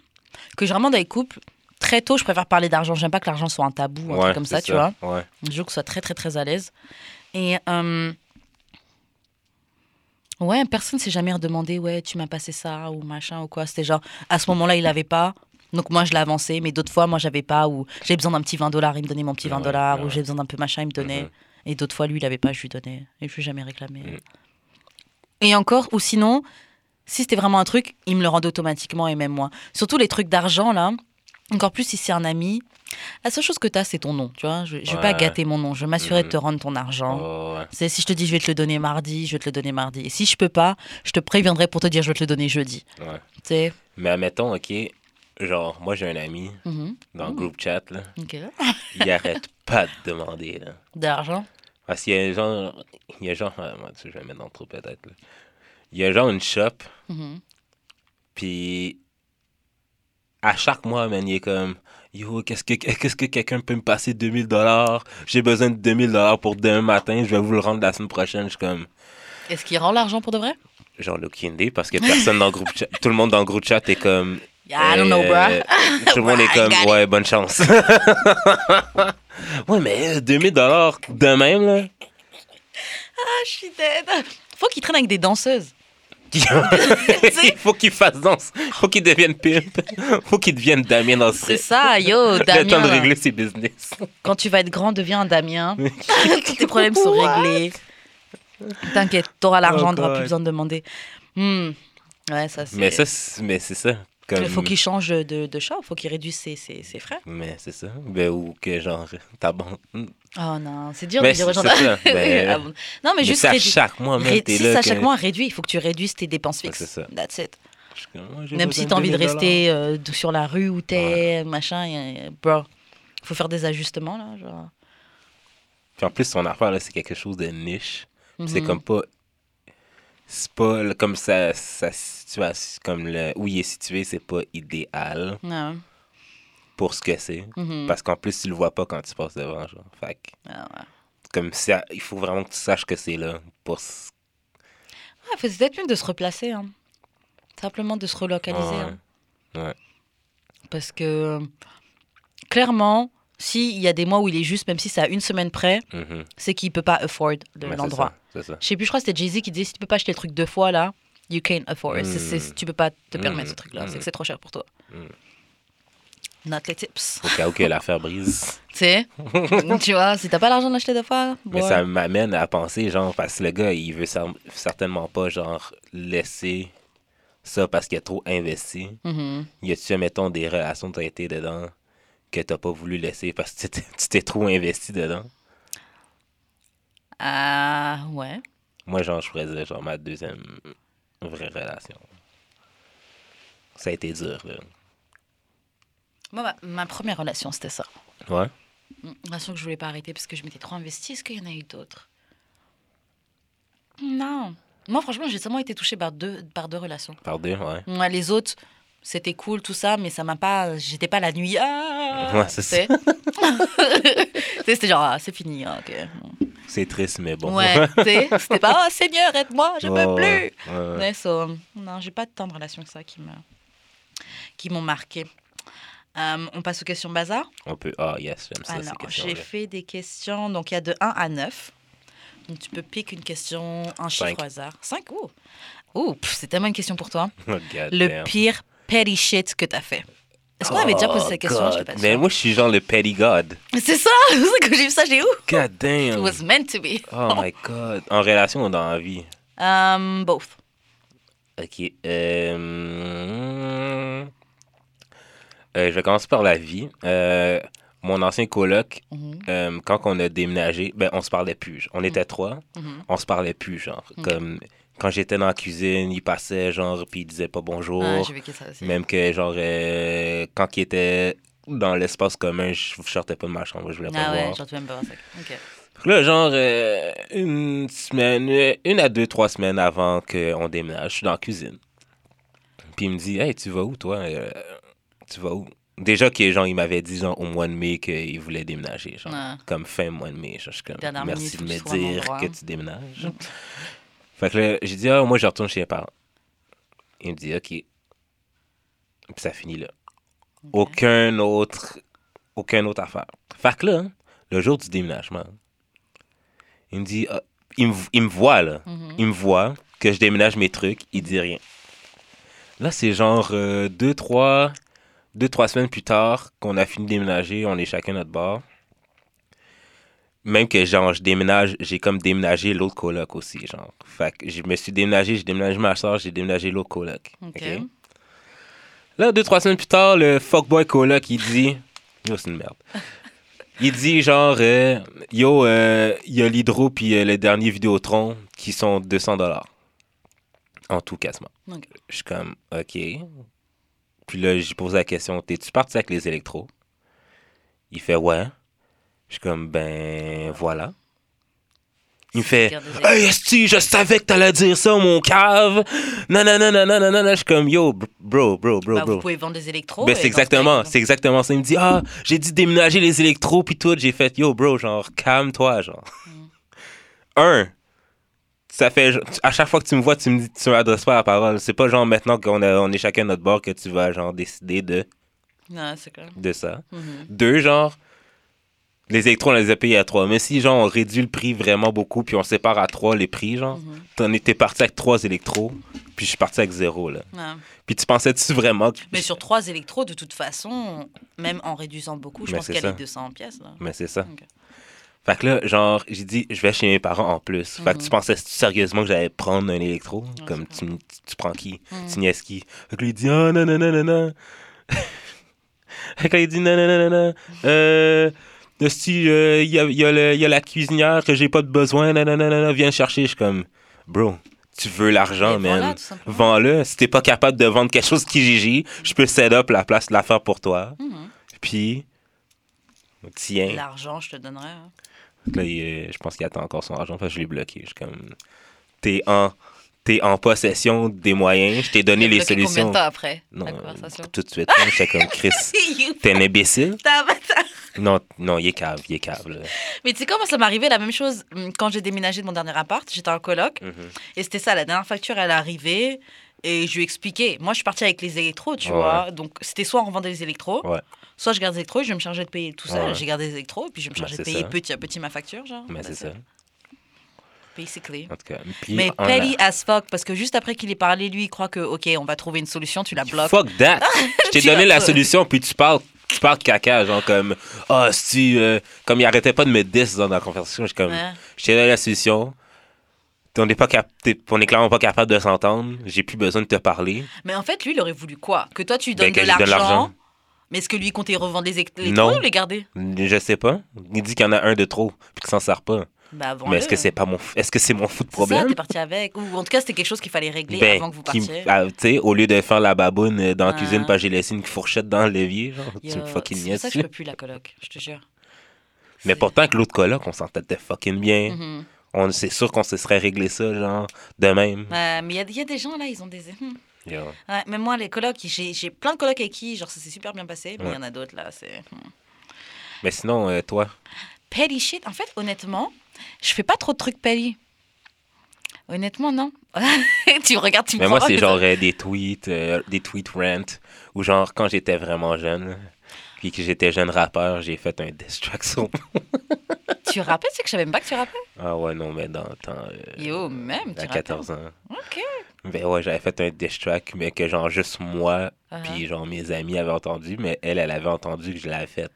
que généralement dans les couples, très tôt, je préfère parler d'argent. J'aime pas que l'argent soit un tabou, un Ouais, truc comme ça, tu vois. Ouais. Je veux que ce soit très, très, très à l'aise. Et euh, ouais, personne s'est jamais redemandé, ouais, tu m'as passé ça ou machin ou quoi. C'était genre, à ce moment-là, il avait pas. Donc moi, je l'ai avancé, mais d'autres fois, moi, j'avais pas. Ou j'ai besoin d'un petit 20 dollars, il me donnait mon petit 20 Ouais, dollars. Ou j'ai besoin d'un peu machin, il me donnait. Mhm. Et d'autres fois, lui, il avait pas, je lui donnais. Et je lui ai jamais réclamé. Mhm. Et encore, ou sinon, si c'était vraiment un truc, il me le rendait automatiquement et même moi. Surtout les trucs d'argent, là. Encore plus si c'est un ami. La seule chose que tu as, c'est ton nom, tu vois. Je, je vais pas gâter mon nom. Je vais m'assurer de te rendre ton argent. Oh, ouais. C'est si je te dis je vais te le donner mardi, je vais te le donner mardi. Et si je peux pas, je te préviendrai pour te dire je vais te le donner jeudi. Ouais. Tu sais. Mais admettons, OK, genre, moi j'ai un ami Mhm. dans le groupe chat, là, il arrête pas de demander. L'argent. Parce qu'il y a genre. Il y a genre. moi, tu sais, je vais mettre dans le trou peut-être. Il y a genre une shop, Mhm. puis à chaque mois, man, il est comme. Yo, qu'est-ce que, qu'est-ce que quelqu'un peut me passer 2000 dollars? J'ai besoin de 2000 dollars pour demain matin, je vais vous le rendre la semaine prochaine. Je suis comme. Est-ce qu'il rend l'argent pour de vrai? Genre, aucune idée, parce que personne dans le groupe chat, tout le monde dans le groupe chat est comme. I don't know, euh, bro. Tout le monde est comme, ouais, bonne chance. ouais, mais euh, 2000 dollars de même, là. Ah, je suis dead. Faut qu'il traîne avec des danseuses. Il faut qu'il fasse danse. Il faut qu'il devienne pimp. Il faut qu'il devienne Damien dans ce C'est ça, yo, Le temps de Damien. régler ses business. Quand tu vas être grand, deviens un Damien. Tous tes problèmes sont réglés. T'inquiète, t'auras l'argent, Oh, t'auras plus besoin de demander. Hmm. Ouais, ça c'est. Mais ça, c'est- mais c'est ça. Comme... Il faut qu'il change de, de chat, il faut qu'il réduise ses, ses, ses frais. Mais c'est ça. Ben, ou que genre, ta banque. Oh non, c'est dur Mais de dire aux gens. ça, ben, Ah bon. non, mais Mais juste réduis- chaque mois, ré- même. T'es si là. c'est à que- chaque mois réduit, il faut que tu réduises tes dépenses Ouais, fixes. c'est ça. That's it. Comme, moi, Même si t'as envie de 2000 rester euh, sur la rue où t'es, machin, y a- bro, faut faire des ajustements là. Genre. Puis en plus, son affaire, là, c'est quelque chose de niche. C'est Mhm. comme pas. C'est pas comme sa, sa situation, comme le, où il est situé, c'est pas idéal Ouais. pour ce que c'est. Mhm. Parce qu'en plus, tu le vois pas quand tu passes devant. Genre. Fait que, Ah ouais. comme ça, il faut vraiment que tu saches que c'est là. Pour... Ouais, c'est peut-être mieux de se replacer, hein. simplement de se relocaliser. Ouais. hein. Ouais. Parce que clairement, s'il y a des mois où il est juste, même si c'est à une semaine près, Mhm. c'est qu'il peut pas afford de l'endroit. Je sais plus, je crois que c'était Jay-Z qui disait si tu peux pas acheter le truc deux fois là, you can't afford. Mm. tu peux pas te permettre Mm. ce truc-là, Mm. c'est que c'est trop cher pour toi. Note les tips. Au cas où que l'affaire brise. Tu sais, tu vois, si t'as pas l'argent d'acheter deux fois, Mais ça m'amène à penser, genre, parce que le gars, il veut cer- certainement pas, genre, laisser ça parce qu'il a trop investi. Mhm. Y a-tu, mettons, des relations été dedans? Que t'as pas voulu laisser parce que tu t'es- trop investi dedans? Ah, ouais. Moi, genre, je dire, genre, ma deuxième vraie relation. Ça a été dur, là. Moi, ma, ma première relation, c'était ça. Ouais? Une relation que je voulais pas arrêter parce que je m'étais trop investie. Est-ce qu'il y en a eu d'autres? Non. Moi, franchement, j'ai seulement été touchée par deux, par deux relations. Par deux, ouais. Ouais, les autres, c'était cool, tout ça, mais ça m'a pas. J'étais pas la nuit. Ah Ouais, c'est c'était genre, ah, c'est fini. ah. C'est triste, mais bon. Ouais, c'était pas, oh Seigneur, aide-moi, je Ouais, peux plus. ouais. Ouais, so, non, j'ai pas tant de relations que ça qui me qui m'ont marqué. Euh, on passe aux questions bazar. On peut. Ah, yes, j'aime ça, Alors, j'ai fait des questions, donc il y a de 1 à 9. Donc, tu peux piquer une question, un chiffre au hasard. 5 Ouh, Ouh, pff, c'est tellement une question pour toi. Oh, Le damn. pire petty shit que t'as fait. Est-ce qu'on avait déjà posé Oh, cette question? Je God. pas Mais moi, je suis genre le petty god. C'est ça C'est ça que j'ai vu ça, j'ai où God It damn. was meant to be. Oh my god. En relation ou dans la vie? Um, both. Ok. Euh... euh, je vais commencer par la vie. Euh, mon ancien coloc, Mhm, euh, quand on a déménagé, ben, on se parlait plus. On était trois, mhm. on se parlait plus, genre. Comme quand j'étais dans la cuisine, il passait, genre, puis il disait pas bonjour. Ah, j'ai vécu ça aussi. Même que, genre, euh, quand il était dans l'espace commun, je sortais pas de ma chambre, je voulais pas Ah le ouais, voir. même pas ça. Ok. Là, genre, euh, une semaine, euh, une à deux, trois semaines avant qu'on déménage, je suis dans la cuisine. Puis il me dit, hey, tu vas où, toi? Euh, tu vas où? Déjà que, genre, il m'avait dit, genre, au mois de mai qu'il voulait déménager, genre, Ouais. comme fin mois de mai. Genre, je suis comme, Dernière merci minute, de me dire que tu déménages. fait que là, j'ai dit, ah, moi, je retourne chez mes parents. Il me dit, OK. Puis ça finit là. Aucun autre, aucun autre affaire. Fait que là, le jour du déménagement, il me dit, ah, il, me, il me voit là, Mhm. il me voit que je déménage mes trucs, il dit rien. Là, c'est genre euh, deux, trois, deux, trois semaines plus tard qu'on a fini de déménager, on est chacun notre bord. Même que genre, je déménage, j'ai comme déménagé l'autre coloc aussi, genre. Fait que je me suis déménagé, j'ai déménagé ma soeur, j'ai déménagé l'autre coloc. Ok. ok? Là, deux, trois semaines plus tard, le fuckboy coloc, il dit... Yo, c'est une merde. Il dit genre, euh, yo, euh, il y a l'Hydro puis euh, le dernier Vidéotron qui sont 200 dollars. En tout quasiment. Ok. Je suis comme, OK. Puis là, j'ai posé la question, t'es-tu parti avec les électros? Il fait, ouais. Je suis comme, ben, voilà. Il me fait. Hey, esti, je savais que t'allais dire ça, mon cave. Non, non, non, non, non, non, non. Je suis comme Yo, bro, bro, bro, Bah, bro. vous pouvez vendre des électros. Ben, c'est exactement, c'est exactement ça. Il me dit, ah, j'ai dit déménager les électros, puis tout. J'ai fait, yo, bro, genre, calme-toi, genre. Mm. Un, ça fait, à chaque fois que tu me vois, tu me dis, tu m'adresses pas la parole. C'est pas genre maintenant qu'on on est chacun de notre bord que tu vas, genre, décider de, Non, c'est clair. de ça. Mhm. Deux, genre, les électros, on les a payés à trois. Mais si, genre, on réduit le prix vraiment beaucoup, puis on sépare à trois les prix, genre, Mhm. t'en étais parti avec trois électros, puis je suis parti avec zéro, là. Ouais. Puis tu pensais-tu vraiment que. Mais sur trois électros, de toute façon, même en réduisant beaucoup, je Mais pense y a ça. les 200 pièces. Là. Mais c'est ça. Ok. Fait que là, genre, j'ai dit, je vais chez mes parents en plus. Fait que tu Mhm. pensais sérieusement que j'allais prendre un électro? Comme tu, tu, tu prends qui? Mhm. Tu niaises qui? Fait que lui, il dit, oh non, non, non, non, non. fait que là, il dit, non, non, non, non, non. Euh. Si, euh, il y, a, il y, a y a la cuisinière que j'ai pas de besoin, non, viens chercher. Je suis comme, bro, tu veux l'argent, Mais man. Vends-le. Si t'es pas capable de vendre quelque chose qui gigi, je peux set up la place de la faire pour toi. Mhm. Puis, tiens. L'argent, je te donnerais. hein. Là, il je pense qu'il attend encore son argent. Que je l'ai bloqué. Je suis comme. T'es en, t'es en possession des moyens. Je t'ai donné les bloqué Combien solutions. de temps après Non, la euh, conversation? tout de suite. là, J'étais comme Chris. T'es un imbécile? Non, non, il est cave, il est cave. Là. Mais tu sais comment ça m'est arrivé la même chose hum, quand j'ai déménagé de mon dernier appart, j'étais en coloc Mhm. et c'était ça, la dernière facture elle est arrivée et je lui ai expliqué. Moi je suis partie avec les électros, tu Ouais. vois. Donc c'était soit on revendait les électros, Ouais. soit je garde les électros et je vais me charger de payer tout seul. Ouais. J'ai gardé les électros et puis je vais me Bah, charger de payer ça. petit à petit ma facture, genre. Mais That's c'est ça. Basically. En tout cas. Mais on a- petty as fuck, parce que juste après qu'il ait parlé, lui, il croit que, ok, on va trouver une solution, tu la bloques. Fuck that! Je t'ai donné la solution, puis tu parles, tu parles caca, genre comme, ah, si, euh, comme il arrêtait pas de me diss dans la conversation, je suis comme, Ouais. je t'ai donné la solution, on n'est pas cap- t'es- on est clairement pas capable de s'entendre, j'ai plus besoin de te parler. Mais en fait, lui, il aurait voulu quoi? Que toi, tu lui Ben, donnes que de je l'argent. Mais est-ce que lui, comptait revendre les Non. ou les garder? Je sais pas. Il dit qu'il y en a un de trop, puis qu'il s'en sert pas. Bah, Mais est-ce que c'est pas mon, est-ce que c'est mon fou de ça, problème? t'es parti avec. Ou en tout cas, c'était quelque chose qu'il fallait régler Ben, avant que vous partiez. ah, tu sais, au lieu de faire la baboune euh, dans la Ah. cuisine, parce que j'ai laissé une fourchette dans l'évier, genre, tu Yo, me fucking C'est ça que je peux plus la coloc, je te jure. Mais pourtant, que l'autre coloc, on s'entendait fucking bien. Mhm. On, c'est sûr qu'on se serait réglé ça, genre, de même. Ouais, mais il y a- il y, a des gens là, ils ont des. Ouais, même moi, les colocs, j'ai j'ai plein de colocs avec qui, genre, ça s'est super bien passé, mais il y en a d'autres là, c'est. hmm. Mais sinon, euh, toi, Petty shit, en fait, honnêtement, je fais pas trop de trucs petty. Honnêtement, non. tu me regardes, tu me mais moi, c'est genre euh, des tweets, euh, des tweets rant, ou genre, quand j'étais vraiment jeune, puis que j'étais jeune rappeur, j'ai fait un diss track sur- Tu rappais, tu sais que je savais même pas que tu rappais. Ah ouais, non, mais dans le temps, euh, Yo, même, tu à rappais. 14 ans. Ok. Ben ouais, j'avais fait un diss track, mais que genre juste moi, Uh-huh. puis genre mes amis avaient entendu, mais elle, elle avait entendu que je l'avais fait.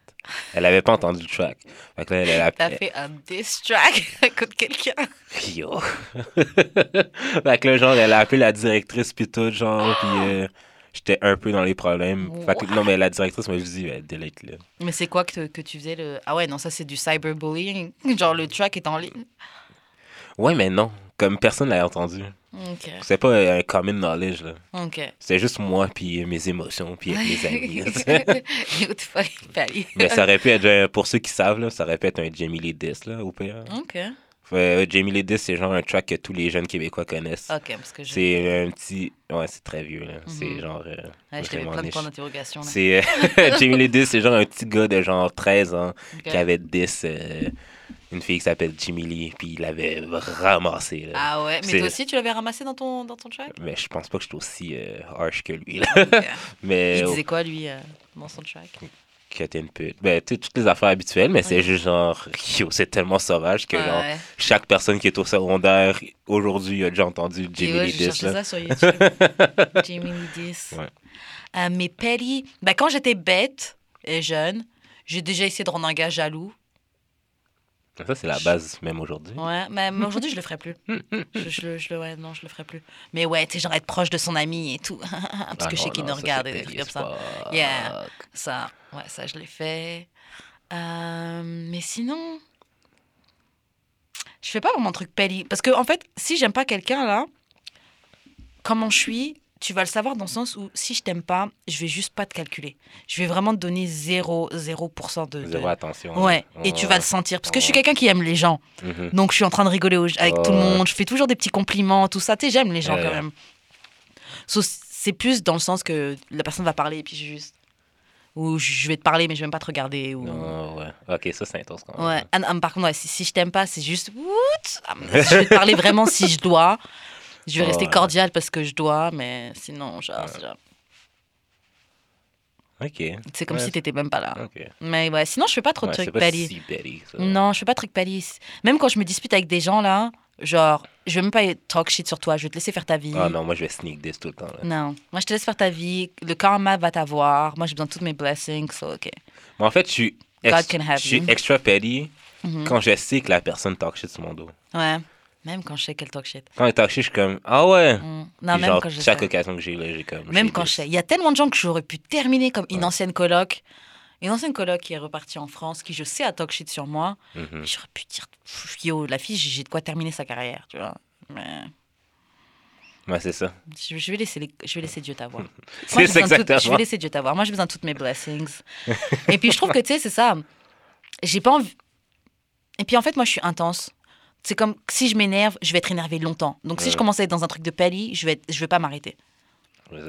Elle avait pas entendu le track. Fait que là, elle, elle a T'as fait un diss track contre quelqu'un. Yo. fait que là, genre, elle a appelé la directrice puis tout, genre, puis euh, j'étais un peu dans les problèmes. Fait que non, mais la directrice m'a juste dit, ben, delete le. Mais c'est quoi que, que tu faisais le. Ah ouais, non, ça c'est du cyberbullying. Genre le track est en ligne. Ouais, mais non. Comme personne l'a entendu. Ok. C'est pas un common knowledge, là. C'est juste moi puis mes émotions puis mes amis. Mais ça aurait pu être, pour ceux qui savent, là, ça aurait pu être un Jamie Lee Diss, là, au pire. Ok. Euh, Jamie Lee Diss, c'est genre un track que tous les jeunes Québécois connaissent. Que je. C'est un petit... Ouais, c'est très vieux, là. C'est Mhm. genre... euh, Ouais, je. C'est euh, Jamie Lee Diss, c'est genre un petit gars de genre 13 ans qui avait 10 euh, une fille qui s'appelle Jimmy Lee, puis il l'avait ramassé. Là. Ah ouais, mais toi aussi tu l'avais ramassé dans ton, dans ton track? Mais je pense pas que j'étais aussi euh, harsh que lui. Là. Mais Il disait quoi lui euh, dans son track? Que t'es une pute. Ben, tu toutes les affaires habituelles, mais c'est juste genre, yo, c'est tellement sauvage que genre, Ouais. chaque personne qui est au secondaire aujourd'hui a déjà entendu Jimmy Lee là. ça sur YouTube. Jamie Lee. Euh, mais Petty, bah, quand j'étais bête et jeune, j'ai déjà essayé de rendre un gars jaloux. Ça, c'est la base même aujourd'hui. Ouais, mais aujourd'hui, je le ferai plus. je, je, le- je le, ouais, non, je le ferai plus. Mais ouais, tu sais, genre être proche de son ami et tout. Parce Ah que je sais qu'il nous regarde et des trucs comme ça. Yeah. Ça, ouais, ça, je l'ai fait. Euh, mais sinon, je fais pas vraiment de truc petty. Parce que, en fait, si j'aime pas quelqu'un, là, comment je suis, tu vas le savoir dans le sens où si je t'aime pas, je vais juste pas te calculer. Je vais vraiment te donner 0, 0% de. de- Zéro attention. Ouais, et tu vas le sentir. Parce que je suis quelqu'un qui aime les gens. Mhm. Donc je suis en train de rigoler au- avec tout le monde. Je fais toujours des petits compliments, tout ça. Tu sais, j'aime les gens Ouais. quand même. So, c'est plus dans le sens que la personne va parler et puis je juste. Ou je vais te parler, mais je vais même pas te regarder. Ou... Ah, ouais. Ok, ça, c'est intense quand même. Ouais. Ah, par contre, ouais, si, si je t'aime pas, c'est juste. Ah, je vais te parler vraiment si je dois. Je vais rester Ouais. cordial parce que je dois, mais sinon, genre, c'est genre- Ok. c'est comme Ouais, si t'étais même pas là. Ok. Mais ouais, sinon, je fais pas trop de trucs petty. si petty, ça. Non, je fais pas de trucs petty. Même quand je me dispute avec des gens, là, genre, je vais même pas talk shit sur toi. Je vais te laisser faire ta vie. Ah non, moi, je vais sneak this tout le temps. là. Non. Moi, je te laisse faire ta vie. Le karma va t'avoir. Moi, j'ai besoin de toutes mes blessings. So, OK. Mais en fait, je suis, ex- je suis extra petty Mhm. quand je sais que la personne talk shit sur mon dos. Ouais. Même quand je sais qu'elle talk shit. Quand elle talk shit, je suis comme, ah ouais. Mm. Non, même genre, quand je chaque sais. occasion que j'ai, là, j'ai comme. Même quand je sais. Il y a tellement de gens que j'aurais pu terminer comme une Ouais. ancienne coloc. Une ancienne coloc qui est repartie en France, qui je sais a talk shit sur moi. Mhm. J'aurais pu dire, yo, la fille, j'ai de quoi terminer sa carrière, tu vois. Mais Ouais, c'est ça. je, je vais, laisser les- je vais laisser Dieu t'avoir. C'est de tout- je exactement. vais laisser Dieu t'avoir. Moi, j'ai besoin de toutes mes blessings. Et puis, je trouve que, tu sais, c'est ça. J'ai pas envie. Et puis, en fait, moi, je suis intense. C'est comme si je m'énerve, je vais être énervée longtemps. Donc, si je commence à être dans un truc de pali, je vais, être- je vais pas m'arrêter.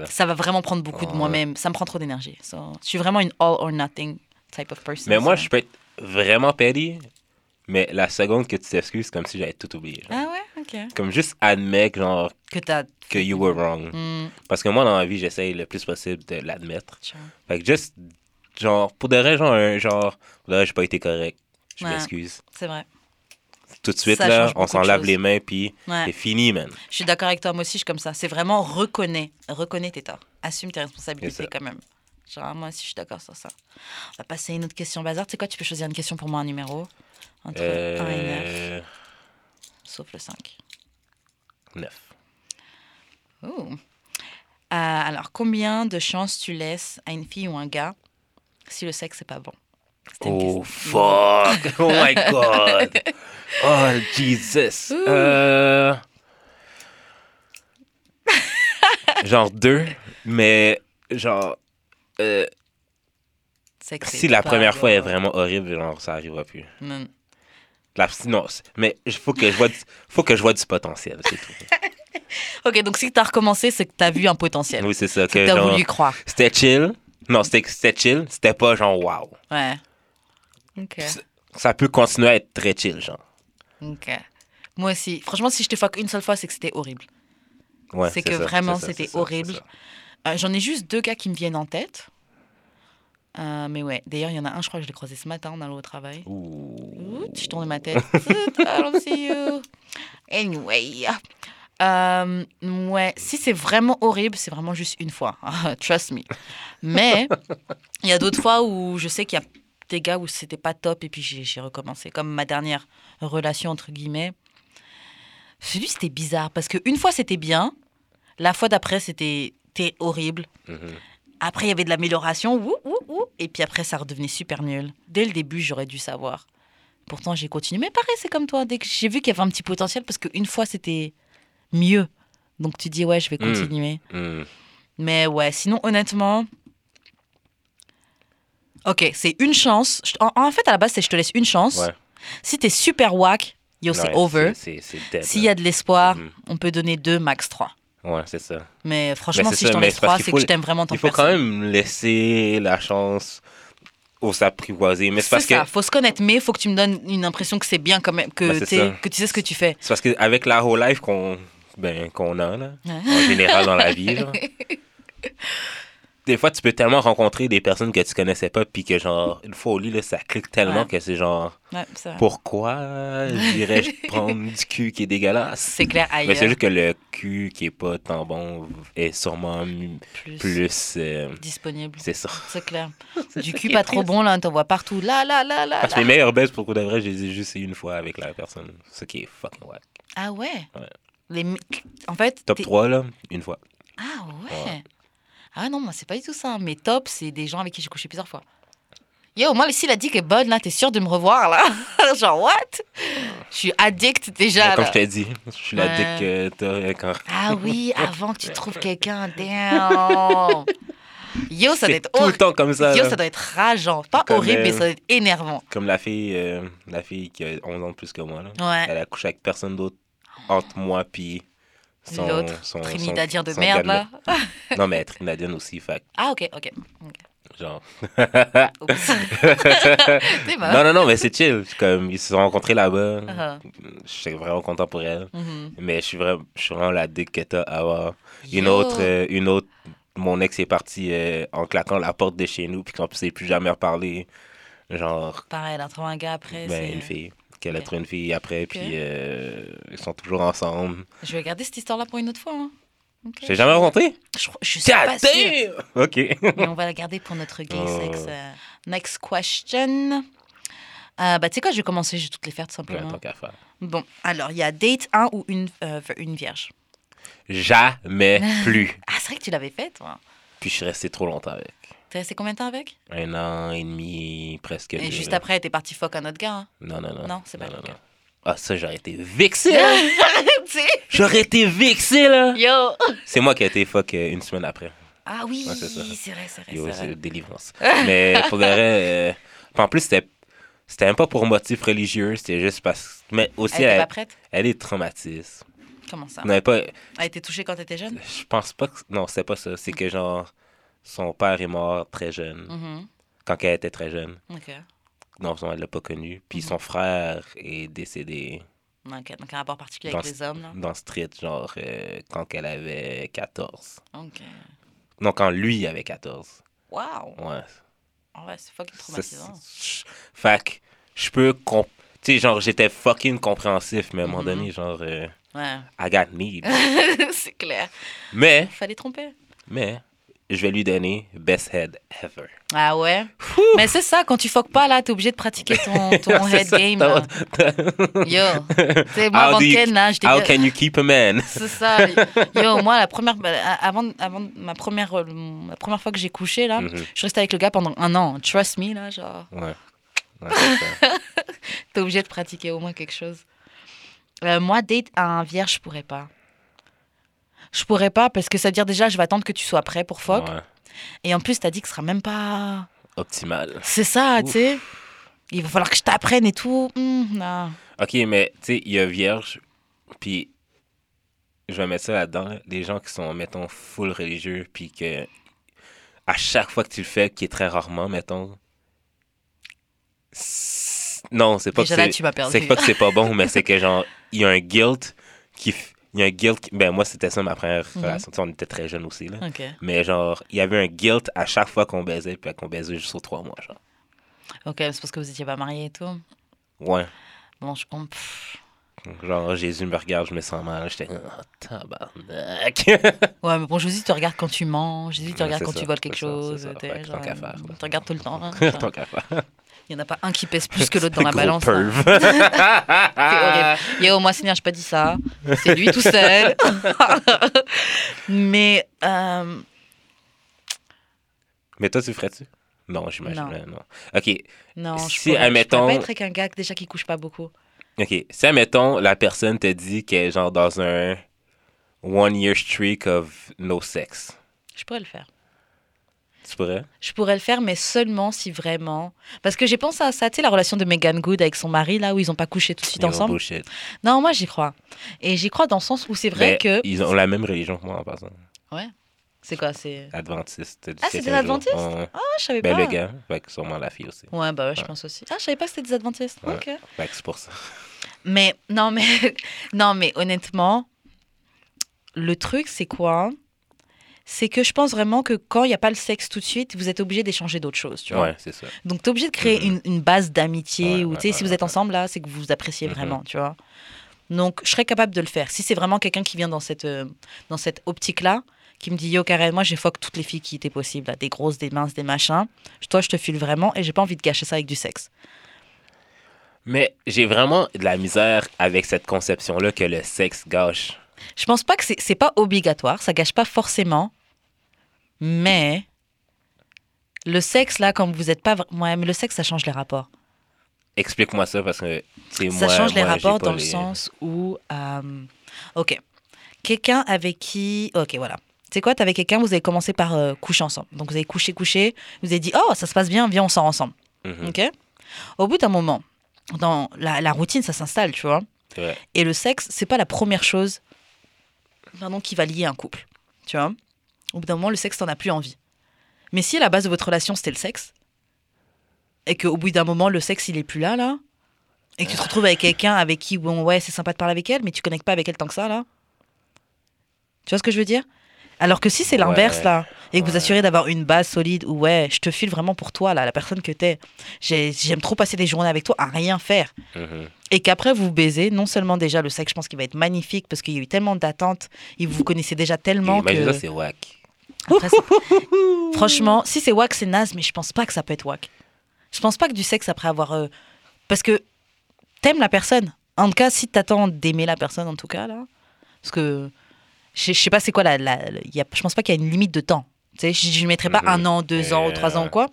Ça. Va vraiment prendre beaucoup de moi-même. Ça me prend trop d'énergie. So, je suis vraiment une all or nothing type of person. Mais moi, so. je peux être vraiment petty, mais la seconde que tu t'excuses, c'est comme si j'avais tout oublié. genre. Ah ouais, ok. Comme juste admettre, genre, Que t'as. que you were wrong. Hmm, Parce que moi, dans la vie, j'essaye le plus possible de l'admettre. Fait que juste, genre, pour de vrai, genre, genre, pour de vrai, j'ai pas été correct. Je Ouais. m'excuse. C'est vrai. Tout de suite, Ça là, on s'en lave les mains, puis Ouais. c'est fini, man. Je suis d'accord avec toi, moi aussi, je suis comme ça. C'est vraiment reconnais, reconnais tes torts. Assume tes responsabilités quand même. Genre, moi aussi, je suis d'accord sur ça. On va passer à une autre question bazar. Tu sais quoi, tu peux choisir une question pour moi, un numéro? Entre 1 et 9, Euh... sauf le 5. 9. Oh. Euh, alors, combien de chances tu laisses à une fille ou un gars si le sexe n'est pas bon? Oh, fuck! Oh my god! Oh, Jesus! Euh... genre deux, mais genre... euh, si la première fois est vraiment horrible, genre, ça arrivera plus. Non. La, non, mais il faut que je vois du, faut que je vois du potentiel, c'est tout. Ok, donc si tu as recommencé, c'est que tu as vu un potentiel. Oui, c'est ça. Que Que, tu as genre, voulu croire. c'était chill. Non, c'était chill. C'était pas genre wow. Ouais. Ça peut continuer à être très chill, genre. Ok. Moi aussi. Franchement, si je te fuck une seule fois, c'est que c'était horrible. Ouais, C'est que ça, vraiment, c'était horrible. Euh, J'en ai juste deux gars qui me viennent en tête. Euh, mais ouais, d'ailleurs, il y en a un, je crois que je l'ai croisé ce matin en allant au travail. Ouh. Ouh, je tournais ma tête. I don't see you. Anyway. Euh, ouais, si c'est vraiment horrible, c'est vraiment juste une fois. Trust me. Mais il y a d'autres fois où je sais qu'il y a des gars où c'était pas top et puis j'ai recommencé. Comme ma dernière relation, entre guillemets. Celui, c'était bizarre parce qu'une fois, c'était bien. La fois d'après, c'était horrible. Mhm. Après, il y avait de l'amélioration. Et puis après, ça redevenait super nul. Dès le début, j'aurais dû savoir. Pourtant, j'ai continué. Mais pareil, c'est comme toi. Dès que j'ai vu qu'il y avait un petit potentiel, parce qu'une fois, c'était mieux. Donc, tu dis, ouais, je vais Mm. continuer. Mm. Mais ouais, sinon, honnêtement. Ok, c'est une chance. En, en fait, à la base, c'est je te laisse une chance. Ouais. Si t'es super whack, yo, c'est Ouais, over. S'il y a de l'espoir, Mhm. on peut donner deux, max trois. Ouais, c'est ça. Mais franchement, si ça, je t'en laisse trois, c'est que je t'aime vraiment tant Il faut quand même laisser la chance aux apprivoisés. Mais c'est parce que ça, faut se connaître, mais faut que tu me donnes une impression que c'est bien quand même, que, Ben, ça. que tu sais ce que tu fais. c'est parce qu'avec la whole life qu'on ben, qu'on a, là, Ouais. en général dans la vie, genre, des fois, tu peux tellement rencontrer des personnes que tu connaissais pas, puis que, genre, une fois au lit, là, ça clique tellement Ouais. que c'est genre, Ouais, pourquoi dirais-je prendre du cul qui est dégueulasse? C'est clair Mais ailleurs. c'est juste que le cul qui est pas tant bon est sûrement plus, plus. euh, disponible. c'est ça. C'est clair. Du cul pas trop bon, là, on t'en voit partout. Là, là, là, là. Parce que mes meilleures baisses, pour coup de vrai, je les ai juste une fois avec la personne. Ce qui est fucking whack. Ah ouais? Ouais. Les... mi- En fait. Top t'es- 3, là, une fois. Ah ouais? Ouais. Ah non, moi, c'est pas du tout ça. Mes tops, c'est des gens avec qui j'ai couché plusieurs fois. Yo, moi, ici, il a dit que bonne, là, t'es sûr de me revoir, là? Genre, what? Je suis addict déjà, Comme là. je t'ai dit, je suis la Ouais. dick que t'as quand. Ah oui, avant que tu trouves quelqu'un, damn. Yo, ça doit être tout le horrible. temps comme ça. Yo, là. ça doit être rageant. Pas Comme, horrible, euh, mais ça doit être énervant. Comme la fille, euh, la fille qui a 11 ans de plus que moi. Là. Ouais. Elle a couché avec personne d'autre entre moi puis son, L'autre, son- Trinidadien de son merde, gars là. de- Non, mais Trinidadienne aussi, fait Ah, ok, ok. ok. que, genre. Non, non, non, mais c'est chill. Comme, ils se sont rencontrés là-bas. Uh-huh. Je suis vraiment content pour elle. Mhm. Mais je suis vraiment, je suis vraiment la dick que t'as à avoir. Une Yo. autre, euh, une autre, mon ex est parti euh, en claquant la porte de chez nous, puis qu'on ne s'est plus jamais reparlé. Genre, Pareil, elle a trouvé un gars après. ben, c'est- une fille. Qu'elle a trouvé une fille après, puis euh, ils sont toujours ensemble. Je vais garder cette histoire-là pour une autre fois. hein. Ok. Je t'ai jamais rencontré? Je, je suis pas sûre. Ok. Mais on va la garder pour notre gay Oh. sex. euh. Next question. Euh, bah, tu sais quoi, je vais commencer, je vais toutes les faire tout Ouais, simplement. tant qu'à faire. Bon, alors, il y a date 1 ou une, euh, une vierge? Jamais plus. Ah, c'est vrai que tu l'avais fait, toi. Puis je suis resté trop longtemps avec. T'es resté combien de temps avec? Un an et demi, presque. Et juste là. après, t'es parti fuck un autre gars. hein? Non, non, non. Non, c'est pas non, le cas. non. Ah, ça, j'aurais été vexé, là. J'aurais été vexé, là. Yo C'est moi qui ai été fuck euh, une semaine après. Ah oui, Ouais, c'est ça. c'est vrai, c'est vrai. Yo, c'est délivrance. Mais pour le euh, en plus, c'était. C'était même pas pour motif religieux, c'était juste parce Mais aussi, Elle était elle, pas prête? elle est traumatiste. Comment ça? On avait pas. Elle a été touchée quand t'étais jeune? Je pense pas que. Non, c'est pas ça. C'est que, genre, son père est mort très jeune, Mhm. quand elle était très jeune. Ok. Non, elle l'a pas connu. Puis Mhm. son frère est décédé Ok, donc un rapport particulier Dans avec les hommes, là. dans Street, genre, euh, quand elle avait 14. Ok. Non, quand lui avait 14. Waouh Ouais. En vrai, c'est fucking traumatisant. Fait que je peux. comp- Tu sais, genre, j'étais fucking compréhensif, mais à un moment Mhm. donné, genre, euh, Ouais. I got need. c'est clair. mais, Fallait tromper. mais, je vais lui donner best head ever. Ah ouais? Mais c'est ça, quand tu fuck pas, là, t'es obligé de pratiquer ton, ton C'est head ça, game, là. Yo. Sais, moi, How avant là, j'étais How can you keep a man? C'est ça. Yo, moi, la première, bah, avant, avant ma première, euh, la première fois que j'ai couché, là, Mhm. je suis restée avec le gars pendant un an. Trust me, là, genre, Ouais. Ouais, c'est t'es obligé de pratiquer au moins quelque chose. Euh, moi, date un vierge, je pourrais pas. Je pourrais pas parce que ça veut dire déjà, je vais attendre que tu sois prêt pour. Ouais. Et en plus, t'as dit que ce sera même pas. Optimal. C'est ça, tu sais. Il va falloir que je t'apprenne et tout. Non. Ok, mais tu sais, il y a vierge, puis je vais mettre ça là-dedans, là, des gens qui sont, mettons, full religieux, puis que à chaque fois que tu le fais, qui est très rarement, mettons. Non, c'est pas Déjà que c'est. C'est pas que c'est pas bon, mais c'est que genre, il y a un guilt qui. Il y a un guilt. Ben, moi, c'était ça ma première Mhm. relation. Tu sais, on était très jeunes aussi, là. Mais genre, il y avait un guilt à chaque fois qu'on baisait, puis qu'on baisait juste aux trois mois, genre. Ok, c'est parce que vous étiez pas mariés et tout? Ouais. Bon, je comprends. Genre, Jésus me regarde, je me sens mal. J'étais, oh, tabarnak. Ouais, mais bon, Jésus te regarde quand tu manges, Jésus te Ouais, regarde c'est quand ça, tu voles quelque ça, chose. que tant genre, qu'à faire. Il te regarde tout le temps. hein, Tant qu'à faire. Il n'y en a pas un qui pèse plus que l'autre dans la balance. hein. Yo, moi, Seigneur, je pas dit ça. C'est lui tout seul. mais euh, Mais toi, tu ferais-tu? Non, j'imagine. Non. Non. OK. non, je Si, pourrais, je admettons- pourrais pas être avec un gars déjà qui couche pas beaucoup. OK. Si, admettons, la personne te dit qu'elle est genre dans un one-year streak of no sex, Je pourrais le faire. Tu pourrais? Je pourrais le faire, mais seulement si vraiment. Parce que j'ai pensé à ça, tu sais, la relation de Megan Good avec son mari, là, où ils ont pas couché tout de suite Yo, ensemble. Non, moi, j'y crois. Et j'y crois dans le sens où c'est vrai Mais que. Ils ont la même religion que moi, en passant. C'est quoi C'est. Adventiste. du Ah, c'est des adventistes? Ouais. Ah, je savais Ben, pas. le gars. Fait que sûrement la fille aussi. Ouais, bah ouais, je Ouais. pense aussi. Ah, je savais pas que c'était des adventistes. Ouais. Ok. Fait que c'est pour ça. Mais non, mais non, mais honnêtement, le truc, c'est quoi? C'est que je pense vraiment que quand il n'y a pas le sexe tout de suite, vous êtes obligé d'échanger d'autres choses, tu vois. Ouais, c'est ça. Donc, tu es obligé de créer une, une base d'amitié Ouais, ou, ouais, tu sais, si vous êtes ensemble là, c'est que vous vous appréciez vraiment, tu vois. Donc, je serais capable de le faire. Si c'est vraiment quelqu'un qui vient dans cette, euh, dans cette optique-là, qui me dit Yo, Karen, moi, j'ai fuck toutes les filles qui étaient possibles, là, des grosses, des minces, des machins. Toi, je te file vraiment et j'ai pas envie de gâcher ça avec du sexe. Mais j'ai vraiment de la misère avec cette conception-là que le sexe gâche. Je pense pas que c'est c'est pas obligatoire, ça gâche pas forcément, mais Le sexe, là, comme vous êtes pas. Ouais, mais le sexe, ça change les rapports. Explique-moi ça parce que c'est Ça moi. change les moi, rapports dans le sens où. euh, ok. Quelqu'un avec qui. Ok, voilà. Tu sais quoi, t'es avec quelqu'un, vous avez commencé par euh, coucher ensemble. Donc vous avez couché, couché, vous avez dit, oh, ça se passe bien, viens, on sort ensemble. Mhm, Ok? Au bout d'un moment, dans la, la routine, ça s'installe, tu vois. c'est. Et le sexe, c'est pas la première chose pardon, qui va lier un couple. Tu vois Au bout d'un moment, le sexe, t'en as plus envie. Mais si à la base de votre relation, c'était le sexe, et qu'au bout d'un moment, le sexe, il est plus là, là, et que tu te retrouves avec quelqu'un avec qui, bon, ouais, c'est sympa de parler avec elle, mais tu connectes pas avec elle tant que ça, là. Tu vois ce que je veux dire? Alors que si c'est l'inverse, Ouais. là, et que vous assurez d'avoir une base solide où, ouais, je te file vraiment pour toi, là, la personne que t'es, J'ai- j'aime trop passer des journées avec toi à rien faire Mhm. Et qu'après vous baisez, non seulement déjà le sexe, je pense qu'il va être magnifique parce qu'il y a eu tellement d'attentes et vous vous connaissez déjà tellement Imagine que. c'est. Après, c'est- Franchement, si c'est wack, c'est naze, mais je pense pas que ça peut être wack. Je pense pas que du sexe après avoir. euh, Parce que t'aimes la personne. En tout cas, si t'attends d'aimer la personne, en tout cas, là. Parce que. Je je sais pas c'est quoi la. la- la- il y a... Je pense pas qu'il y a une limite de temps. Tu sais, je ne mettrai pas Mhm. un an, deux ans, ou Et, trois ans, euh, quoi.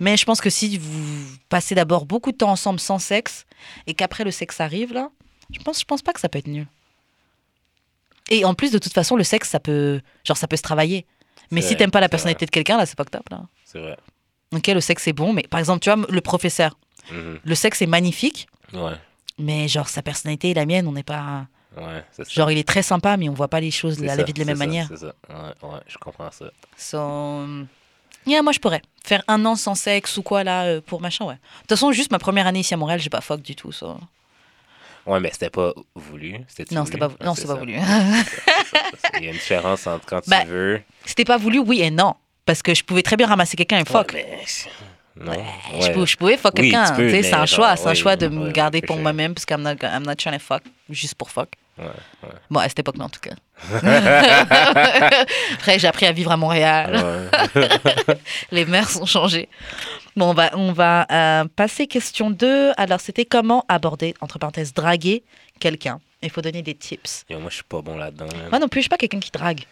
Mais je pense que si vous passez d'abord beaucoup de temps ensemble sans sexe et qu'après le sexe arrive, là, je pense, je pense pas que ça peut être mieux. Et en plus, de toute façon, le sexe, ça peut, genre, ça peut se travailler. Mais C'est si t'aimes pas la c'est personnalité de quelqu'un, là, c'est pas que top, là. C'est vrai. Ok, le sexe est bon, mais par exemple, tu vois, le professeur, Mhm. le sexe est magnifique, Ouais. mais genre, sa personnalité et la mienne, on n'est pas. Ouais, c'est ça. Genre, il est très sympa, mais on voit pas les choses, C'est la, ça, vie de la c'est même ça, manière. C'est ça. Ouais, ouais, je comprends ça. So... Yeah, moi, je pourrais faire un an sans sexe ou quoi, là, euh, pour machin, ouais. De toute façon, juste ma première année ici à Montréal, j'ai pas fuck du tout, ça. Ouais, mais c'était pas voulu. Non, c'était pas, voulu? non, c'est pas voulu. Il y a une différence entre quand Bah, tu veux. C'était pas voulu, oui et non. Parce que je pouvais très bien ramasser quelqu'un et fuck. Ouais, mais- Non. Je, ouais. pouvais, je pouvais fuck Oui, quelqu'un. tu sais, mais c'est un genre, choix. Un oui, choix de me ouais, garder pour moi-même parce que I'm not, I'm not trying to fuck juste pour fuck. Ouais, ouais. Bon, à cette époque-là, en tout cas. Après, j'ai appris à vivre à Montréal. Ouais. Les mères sont changées. Bon, on va, on va euh, passer question 2. Alors, c'était comment aborder, entre parenthèses, draguer quelqu'un? Il faut donner des tips. Yo, moi, je suis pas bon là-dedans. Moi non plus, je suis pas quelqu'un qui drague.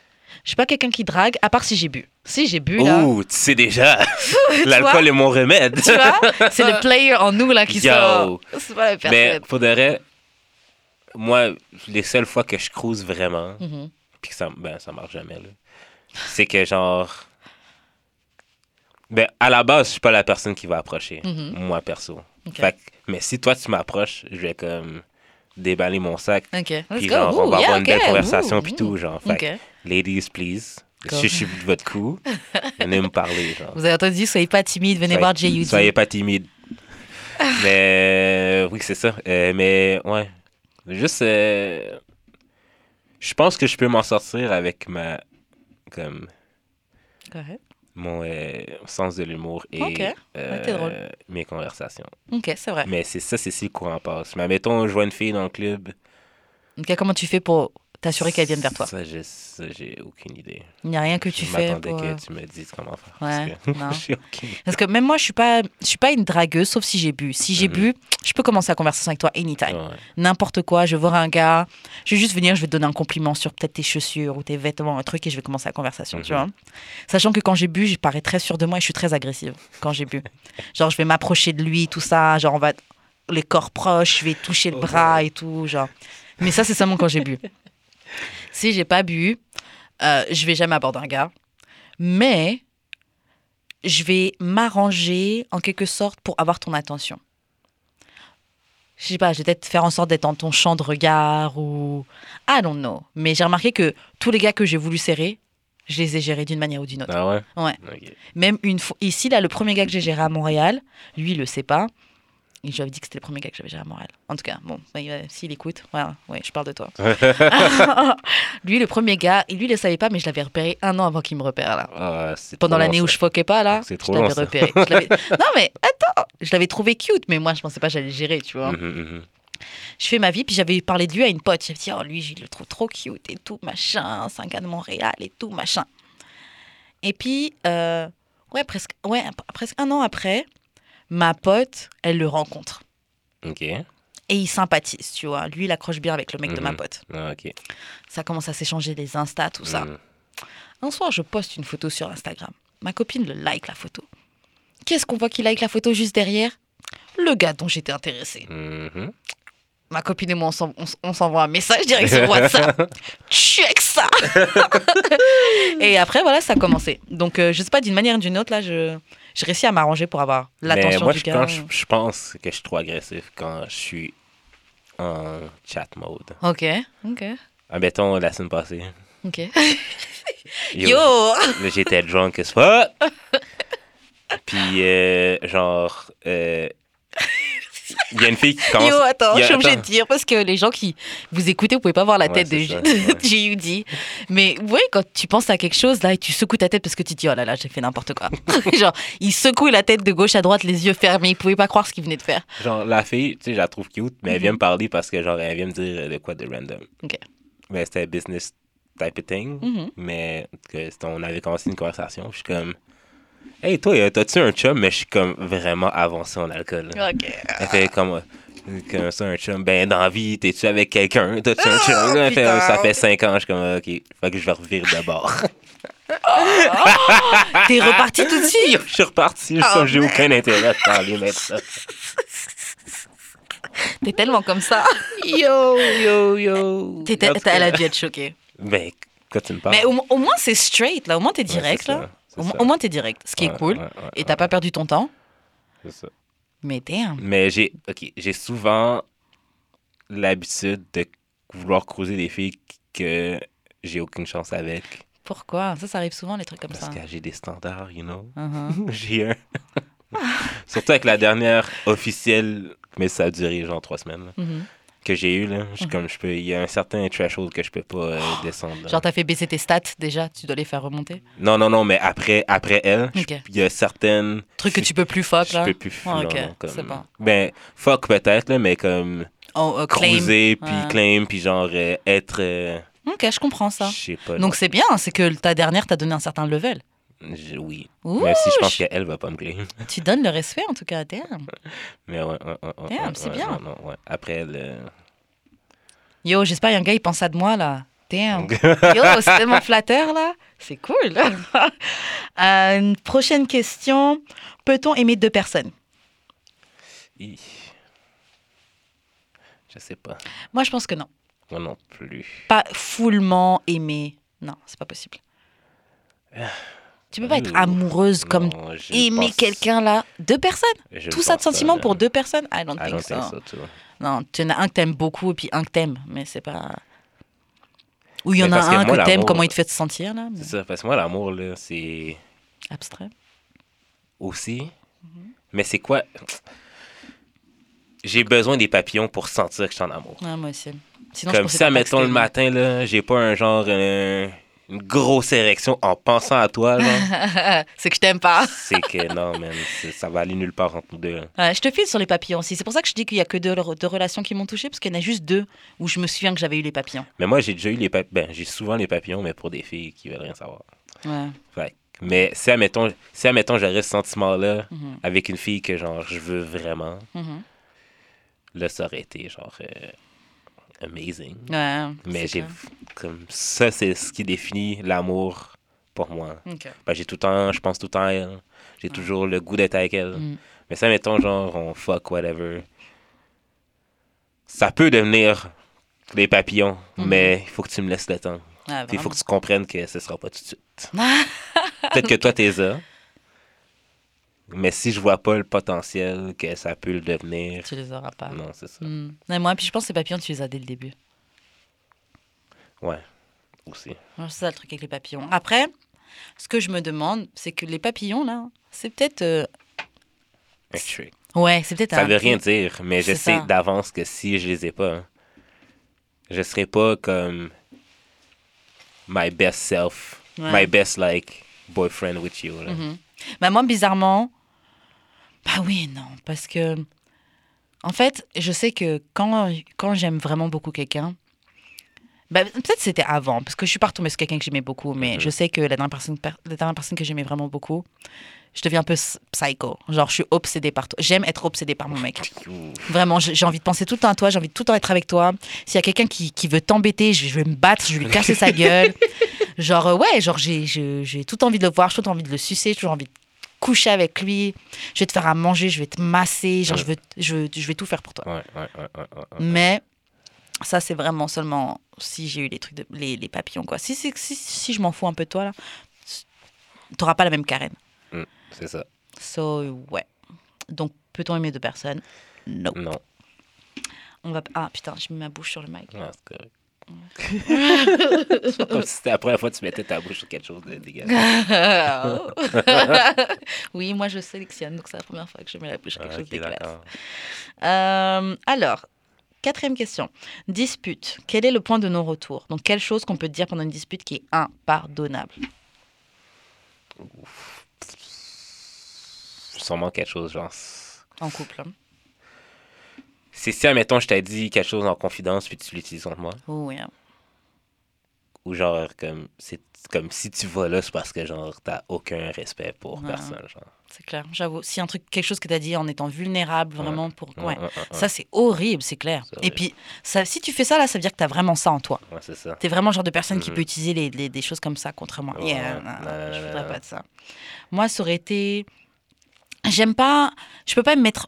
Je suis pas quelqu'un qui drague, à part si j'ai bu. Si j'ai bu, là. Ouh, tu sais déjà. L'alcool est mon remède. Tu vois, c'est le player en nous là qui Yo. sort. C'est pas la personne. Mais pour de vrai, moi, les seules fois que je cruise vraiment, Mhm. puis que ça, ben, ça marche jamais, là, c'est que genre. Ben, à la base, je suis pas la personne qui va approcher, Mhm. moi perso. Ok. Fait que- mais si toi, tu m'approches, je vais comme déballer mon sac. Ok, Puis go. genre, on Ouh, va yeah, avoir une belle conversation, puis tout, genre. Fait Ok. Ladies, please, Go. je suis de votre cou, venez me parler, genre. Vous avez entendu, soyez pas timide, venez Soyez- voir J.U.D. Soyez pas timide. mais oui, c'est ça. Euh, mais ouais. Juste. euh, je pense que je peux m'en sortir avec ma. Comme. Correct. Mon euh, sens de l'humour et Ok. euh, t'es drôle. mes conversations. Ok, c'est vrai. Mais c'est ça, c'est si le courant passe. Mais mettons, je vois une fille dans le club. Ok, comment tu fais pour t'assurer qu'elle vienne vers toi Ça, je- j'ai aucune idée. Il n'y a rien que tu je fais m'attendais pour... euh, que tu me dises comment faire. Ouais, parce que. Parce que même moi, je suis pas, je suis pas une dragueuse, sauf si j'ai bu. Si j'ai Mhm. bu, je peux commencer la conversation avec toi anytime. Ouais. N'importe quoi, je vais voir un gars, je vais juste venir, je vais te donner un compliment sur peut-être tes chaussures ou tes vêtements, un truc, et je vais commencer la conversation, tu Mhm. vois. Sachant que quand j'ai bu, je parais très sûre de moi et je suis très agressive quand j'ai bu. genre, je vais m'approcher de lui, tout ça, genre, on va les corps proches, je vais toucher le Oh, bras et tout, genre. Mais ça, c'est seulement quand j'ai bu. Si j'ai pas bu, euh, je vais jamais aborder un gars. Mais je vais m'arranger en quelque sorte pour avoir ton attention. Je sais pas, je vais peut-être faire en sorte d'être dans ton champ de regard ou. I don't know. Mais j'ai remarqué que tous les gars que j'ai voulu serrer, je les ai gérés d'une manière ou d'une autre. Ah ouais? Ouais. Même une fois. Ici, là, le premier gars que j'ai géré à Montréal, lui, il le sait pas. Et je lui avais dit que c'était le premier gars que j'avais géré à Montréal. En tout cas, bon, bah, va- s'il écoute, voilà, ouais, je parle de toi. lui, le premier gars, et lui, il le savait pas, mais je l'avais repéré un an avant qu'il me repère, là. Ah, Pendant l'année où je foquais pas, là, je l'avais repéré. Je non, mais attends, je l'avais trouvé cute, mais moi, je pensais pas que j'allais gérer, tu vois. Mhm, mhm. Je fais ma vie, puis j'avais parlé de lui à une pote. J'avais dit, oh, lui, je le trouve trop cute et tout, machin. C'est un gars de Montréal et tout, machin. Et puis, euh, ouais, presque, ouais, presque un an après, ma pote, elle le rencontre. Ok. Et ils sympathisent, tu vois. Lui, il accroche bien avec le mec de ma Mhm. pote. Ah, ok. Ça commence à s'échanger des Insta, tout ça. Mhm. Un soir, je poste une photo sur Instagram. Ma copine le like, la photo. Qui est-ce qu'on voit qui like la photo juste derrière? Le gars dont j'étais intéressée. Mhm. Ma copine et moi, on s'envoie un message direct sur WhatsApp. Check ça Et après, voilà, ça a commencé. Donc, euh, je sais pas, d'une manière ou d'une autre, là, je, j'ai réussi à m'arranger pour avoir l'attention du gars. quand je, je pense que je suis trop agressif quand je suis en chat mode. Ok, ok, Admettons, la semaine passée. ok. Yo, Yo j'étais drunk as fuck. Puis, euh, genre, euh, il y a une fille qui commence. Yo, attends, je suis obligée de dire parce que les gens qui vous écoutez, vous pouvez pas voir la tête ouais. de J.U.D. Mais ouais, quand tu penses à quelque chose là et tu secoues ta tête parce que tu te dis oh là là, j'ai fait n'importe quoi. Genre, il secoue la tête de gauche à droite, les yeux fermés, il pouvait pas croire ce qu'il venait de faire. Genre, la fille, tu sais, je la trouve cute, mais elle vient me parler parce que, genre, elle vient me dire de quoi de random. Mhm. Ok. Mais c'était business type of thing. Mhm. Mais que on avait commencé une conversation. Je suis comme, hey, toi, euh, t'as-tu un chum? Mais je suis comme vraiment avancé en alcool. là. Ok. Elle fait comme, euh, comme ça, un chum. Ben, dans la vie, t'es-tu avec quelqu'un? T'as-tu un chum? Là, elle fait, putain. euh, ça fait 5 ans. Je suis comme, ok, fait que je vais revirer d'abord. T'es reparti tout de suite? je suis reparti. Je Oh, j'ai aucun intérêt à te parler maintenant. T'es tellement comme ça. Yo, yo, yo. T'as- elle a dû être choquée. Ben, quand tu me parles. Mais au, au moins c'est straight là, au moins t'es direct là. Au, moins t'es direct, ce qui est cool. ouais, ouais, Et t'as pas perdu ton temps. c'est ça. Mais damn. Mais j'ai ok, j'ai souvent l'habitude de vouloir creuser des filles que j'ai aucune chance avec. Pourquoi? Ça, ça arrive souvent les trucs comme Parce ça. que j'ai des standards, you know. Mhm. j'ai un. Surtout avec la dernière officielle, mais ça a duré genre trois semaines. Que j'ai eu là. Je- Mhm. Comme je peux, il y a un certain threshold que je peux pas euh, descendre. là. Genre t'as fait baisser tes stats déjà, tu dois les faire remonter? Non, non, non, mais après, après elle, je- il y a certaines. Truc que tu peux plus fuck Je là? peux plus. Ah, non, ok, non, comme- c'est bon. Ben, fuck peut-être, mais comme. Oh, cruiser, puis Ouais. claim, puis genre euh, être. euh, Ok, je comprends ça. je sais pas. Donc c'est bien, c'est que ta dernière t'a donné un certain level. Je- oui. Ouh, Même si je pense qu'elle va pas me claim. tu donnes le respect en tout cas, damn. Mais ouais, ouais, ouais, c'est bien. non, non, ouais. Après, euh, Yo, j'espère qu'il y a un gars, il pense à de moi là. Damn. Yo, c'est tellement flatteur là. C'est cool. Euh, une prochaine question. Peut-on aimer deux personnes? Hi. Je sais pas. Moi, je pense que non. Moi non plus. Pas foulement aimer. Non, c'est pas possible. Tu peux pas être Ouh. amoureuse comme Non, aimer pense- quelqu'un là. Deux personnes je Tout ça de sentiments pour deux personnes I don't I think don't so. think so. Non, tu en as un que t'aimes beaucoup et puis un que t'aimes, mais c'est pas. Ou il y en a que un moi, que t'aimes, comment il te fait te sentir là mais C'est ça, parce que moi, l'amour, là, c'est Abstrait. aussi. Mhm. Mais c'est quoi? J'ai besoin des papillons pour sentir que je suis en amour. Ouais, moi aussi. Sinon, Comme ça, mettons que le matin, là, j'ai pas un genre, euh, une grosse érection en pensant à toi, c'est que je t'aime pas. c'est que non, man, ça va aller nulle part entre nous deux. Ouais, je te file sur les papillons aussi. C'est pour ça que je dis qu'il y a que deux, deux relations qui m'ont touché parce qu'il y en a juste deux où je me souviens que j'avais eu les papillons. Mais moi, j'ai déjà eu les papillons. Ben, j'ai souvent les papillons, mais pour des filles qui veulent rien savoir. Ouais. Que- mais si, admettons, si, admettons, j'aurais ce sentiment-là Mhm. avec une fille que, genre, je veux vraiment, Mhm. là, ça aurait été, genre, euh, amazing. Ouais. Mais j'ai. Comme ça, c'est ce qui définit l'amour pour moi. Ok. Ben, j'ai tout le temps, je pense tout le temps à elle. J'ai toujours le goût d'être avec elle. Mm. Mais ça, mettons, genre, on fuck, whatever. Ça peut devenir des papillons, Mhm. mais il faut que tu me laisses le temps. Ouais, Puis il faut que tu comprennes que ce sera pas tout de suite. Peut-être que toi, t'es ça. Mais si je vois pas le potentiel que ça peut le devenir, Tu les auras pas. non, c'est ça. Mm. Ouais, moi, puis je pense que ces papillons, tu les as dès le début. Ouais, aussi. C'est ça le truc avec les papillons. Après, ce que je me demande, c'est que les papillons, là, c'est peut-être. euh. Ouais, c'est peut-être Ça veut rien dire, mais je sais d'avance que si je les ai pas, je serai pas comme my best self, Ouais. my best like boyfriend with you. là. Mhm. Bah, moi, bizarrement, bah oui, non, parce que, en fait, je sais que quand, quand j'aime vraiment beaucoup quelqu'un, bah, peut-être c'était avant, parce que je suis pas retombée sur quelqu'un que j'aimais beaucoup, mais Mhm. je sais que la dernière personne, per- la dernière personne que j'aimais vraiment beaucoup, je deviens un peu psycho. Genre, je suis obsédée par toi. J'aime être obsédée par mon mec. Vraiment, j'ai envie de penser tout le temps à toi, j'ai envie de tout le temps être avec toi. S'il y a quelqu'un qui, qui veut t'embêter, je, vais me battre, je vais lui casser sa gueule. Genre, ouais, genre, j'ai tout envie de le voir, j'ai tout envie de le sucer, j'ai toujours envie de coucher avec lui, je vais te faire à manger, je vais te masser, genre, je, veux, je, veux- je vais tout faire pour toi. Ouais, ouais, ouais. Mais ça, c'est vraiment seulement si j'ai eu les trucs, de, les, les papillons, quoi. Si, si, si, si je m'en fous un peu de toi, là, t'auras pas la même carène. C'est ça. So, ouais. Donc, peut-on aimer deux personnes? Non. Non. On va... Ah, putain, j'ai mis ma bouche sur le mic. Non, c'est correct. Comme si c'était la première fois que tu mettais ta bouche sur quelque chose de dégueulasse. oui, moi, je sélectionne, donc c'est la première fois que je mets la bouche sur quelque Ah, chose de dégueulasse. Euh, alors, quatrième question. Dispute. Quel est le point de non-retour? Donc, quelle chose qu'on peut dire pendant une dispute qui est impardonnable? Sûrement quelque chose, genre. en couple hein. C'est si, admettons, je t'ai dit quelque chose en confidence, puis tu l'utilises contre moi. Oh, oui. hein. Ou genre, comme, c'est comme si tu vas là, c'est parce que, genre, t'as aucun respect pour personne, genre. C'est clair, j'avoue. Si un truc, quelque chose que tu as dit en étant vulnérable, vraiment pour. Ouais. Ouais, ouais, ouais, Ça, c'est horrible, c'est clair. C'est Et horrible. puis, ça, si tu fais ça, là, ça veut dire que tu as vraiment ça en toi. ouais, c'est ça. Tu es vraiment le genre de personne qui Mhm. peut utiliser les, les- des choses comme ça contre moi. Ouais, Yeah, non, non, non, non, je voudrais non. pas de ça. Moi, ça aurait été. J'aime pas. Je peux pas me mettre.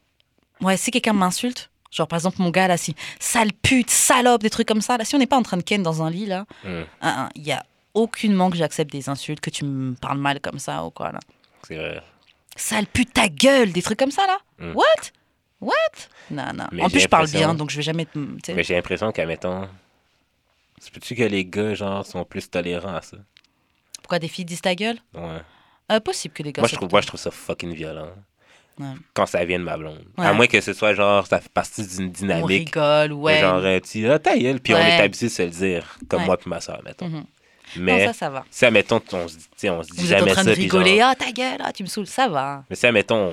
Ouais, si quelqu'un m'insulte, genre par exemple mon gars là, si sale pute, salope, des trucs comme ça, là, si on n'est pas en train de ken dans un lit là, hein, hein, il y a aucunement que j'accepte des insultes, que tu me parles mal comme ça ou quoi là. c'est vrai. Sale pute, ta gueule, des trucs comme ça là. Mm. What? What? Non, non. Mais en plus, je parle bien, donc je vais jamais. te- tu sais. Mais j'ai l'impression qu'à mettons. Peux-tu que les gars, genre, sont plus tolérants à ça? Pourquoi des filles disent ta gueule? Ouais. Euh, possible que les gars. Moi je, trouve, moi, je trouve ça fucking violent. Ouais. Quand ça vient de ma blonde. Ouais. À moins que ce soit genre, ça fait partie d'une On dynamique. rigole, ouais. Genre, tu dis, ah, ta gueule, puis on est habitué de se le dire, comme moi puis ma soeur, mettons. Mhm. Mais, Non, ça, ça va. si, admettons, on se dit, on se dit Vous êtes en jamais train ça, de rigoler. genre- Ah, ta gueule, ah, tu me saoules. Ça va. Mais si, admettons,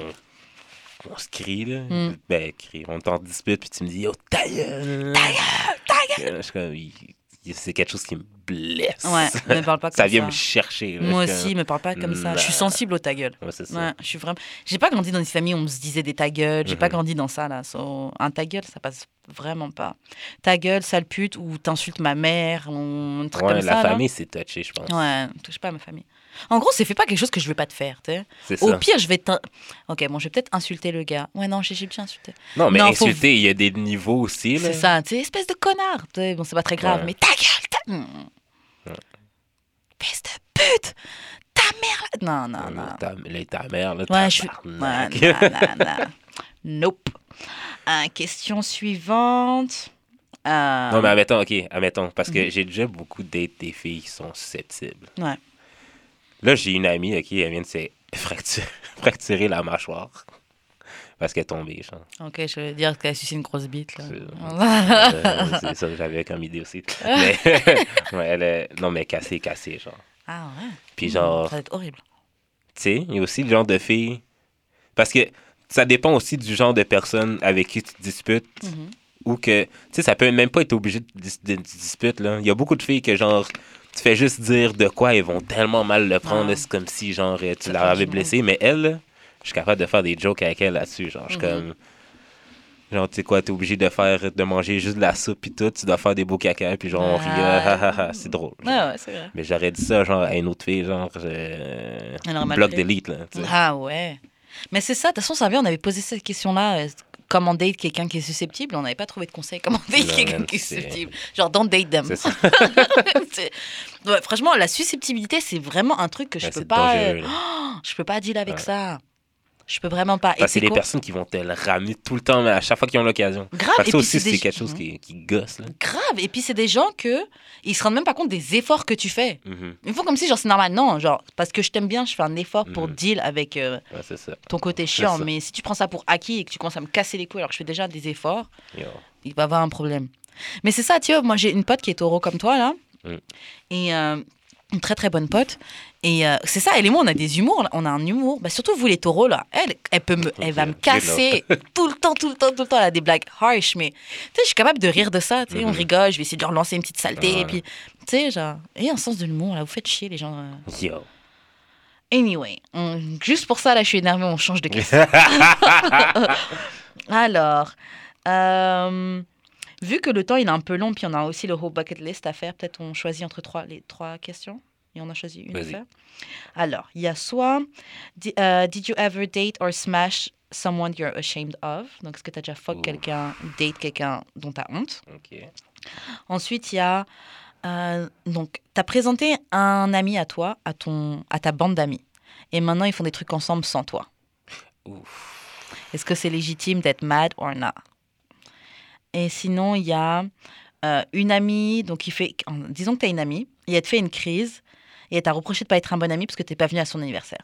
on, on se crie, là. Mm. Ben, crie, on t'en dispute, puis tu me dis, oh, ta gueule! Ta gueule, ta gueule. Je suis comme, il- il- c'est quelque chose qui me blesse. Ouais, me parle pas comme ça. ça vient me chercher. Moi aussi, me parle pas comme ça. Je suis sensible au ta gueule. comme, Ouais, c'est ça. Ouais, je suis vraiment. J'ai pas grandi dans une famille où on se disait des ta gueule. J'ai pas Mhm. grandi dans ça là. So, un ta gueule, ça passe vraiment pas. Ta gueule, sale pute, ou t'insultes ma mère, ou un truc Ouais, comme la ça. famille, c'est touché, je pense. Ouais, touche pas à ma famille. En gros, c'est fait pas quelque chose que je veux pas te faire, tu sais. C'est Au ça. pire, je vais t'in- Ok, bon, je vais peut-être insulter le gars. Ouais, non, j'ai bien insulté. Non, mais Non, insulter, il y a des niveaux aussi. C'est ça, tu espèce de connard. Bon, c'est pas très grave, Ouais. mais ta gueule, ta. Espèce de pute, ta mère. là- Non, non, non. Là, ta, là, ta mère, là, Ouais, je. Ouais, non, non, non. Nope. Euh, question suivante. Euh, Non, mais admettons, OK, admettons, parce que Mhm. j'ai déjà beaucoup dates des filles qui sont susceptibles. Ouais. Là, j'ai une amie, OK, elle vient de se fracturer, fracturer la mâchoire. Parce qu'elle est tombée, genre. Ok, je vais dire qu'elle a sucé une grosse bite, là. C'est- Euh, ça que j'avais comme idée aussi. Mais, ouais, elle est- non, mais cassée, cassée, genre. ah ouais. Puis genre, Ça va être horrible. tu sais, il y a aussi le genre de filles. Parce que ça dépend aussi du genre de personne avec qui tu te disputes. Mhm. Ou que, tu sais, ça peut même pas être obligé de, dis- de, de dispute, là. Il y a beaucoup de filles que, genre, tu fais juste dire de quoi, elles vont tellement mal le prendre, Ah. là, c'est comme si, genre, tu Ça leur fait avais du blessé. Mais elle, je suis capable de faire des jokes avec elle là-dessus, genre, je suis Mhm. comme... Genre, tu sais quoi, t'es obligé de faire, de manger juste de la soupe pis tout, tu dois faire des beaux caca, puis genre, on Ah. rigole, ha, ha, ha, c'est drôle. genre. Ouais, ouais, c'est vrai. Mais j'aurais dit ça, genre, à une autre fille, genre, je... Mal bloc d'élite, là, tu sais. Ah ouais. Mais c'est ça, de toute façon, ça vient, on avait posé cette question-là. euh, Comment date quelqu'un qui est susceptible On n'avait pas trouvé de conseil. Comment date quelqu'un qui est susceptible Genre, don't date them. Ça. Ouais, franchement, la susceptibilité, c'est vraiment un truc que je Ouais, peux pas. euh, là. je peux pas deal avec Ouais. ça. Je peux vraiment pas. Parce c'est quoi personnes qui vont te le ramener tout le temps, mais à chaque fois qu'ils ont l'occasion. Grave. Que ça aussi, c'est des- quelque chose qui, qui gosse, là. Grave. Et puis c'est des gens que ils se rendent même pas compte des efforts que tu fais. Mhm. Ils font comme si genre c'est normal. Non, genre parce que je t'aime bien, je fais un effort pour Mhm. deal avec euh, Ouais, c'est ça. ton côté chiant. Mais si tu prends ça pour acquis et que tu commences à me casser les couilles alors que je fais déjà des efforts, Yo. il va y avoir un problème. Mais c'est ça, tu vois, moi j'ai une pote qui est taureau comme toi là. Mm. Et euh, une très très bonne pote. Et euh, c'est ça, elle et moi on a des humours, on a un humour. Bah, surtout vous les taureaux là, elle, elle, peut me, elle va me casser tout le temps, tout le temps, tout le temps. Elle a des blagues harsh, mais tu sais, je suis capable de rire de ça. Tu sais, on Mhm. rigole, je vais essayer de leur lancer une petite saleté. Et puis, tu sais, genre, et un sens de l'humour là, vous faites chier les gens. euh. Yo. Anyway, on- juste pour ça là, je suis énervée, on change de question. Alors, euh, vu que le temps il est un peu long, puis on a aussi le whole bucket list à faire, peut-être on choisit entre trois, les trois questions. Et on a choisi une à faire. Alors, il y a soit euh, Did you ever date or smash someone you're ashamed of? Donc, est-ce que tu as déjà fuck quelqu'un, date quelqu'un dont tu as honte? Ok. Ensuite, il y a. euh, donc, tu as présenté un ami à toi, à, ton, à ta bande d'amis. Et maintenant, ils font des trucs ensemble sans toi. Ouf. Est-ce que c'est légitime d'être mad or not? Et sinon, il y a euh, une amie, donc il fait, disons que tu as une amie, et elle te fait une crise, et elle t'a reproché de pas être un bon ami parce que tu n'es pas venu à son anniversaire.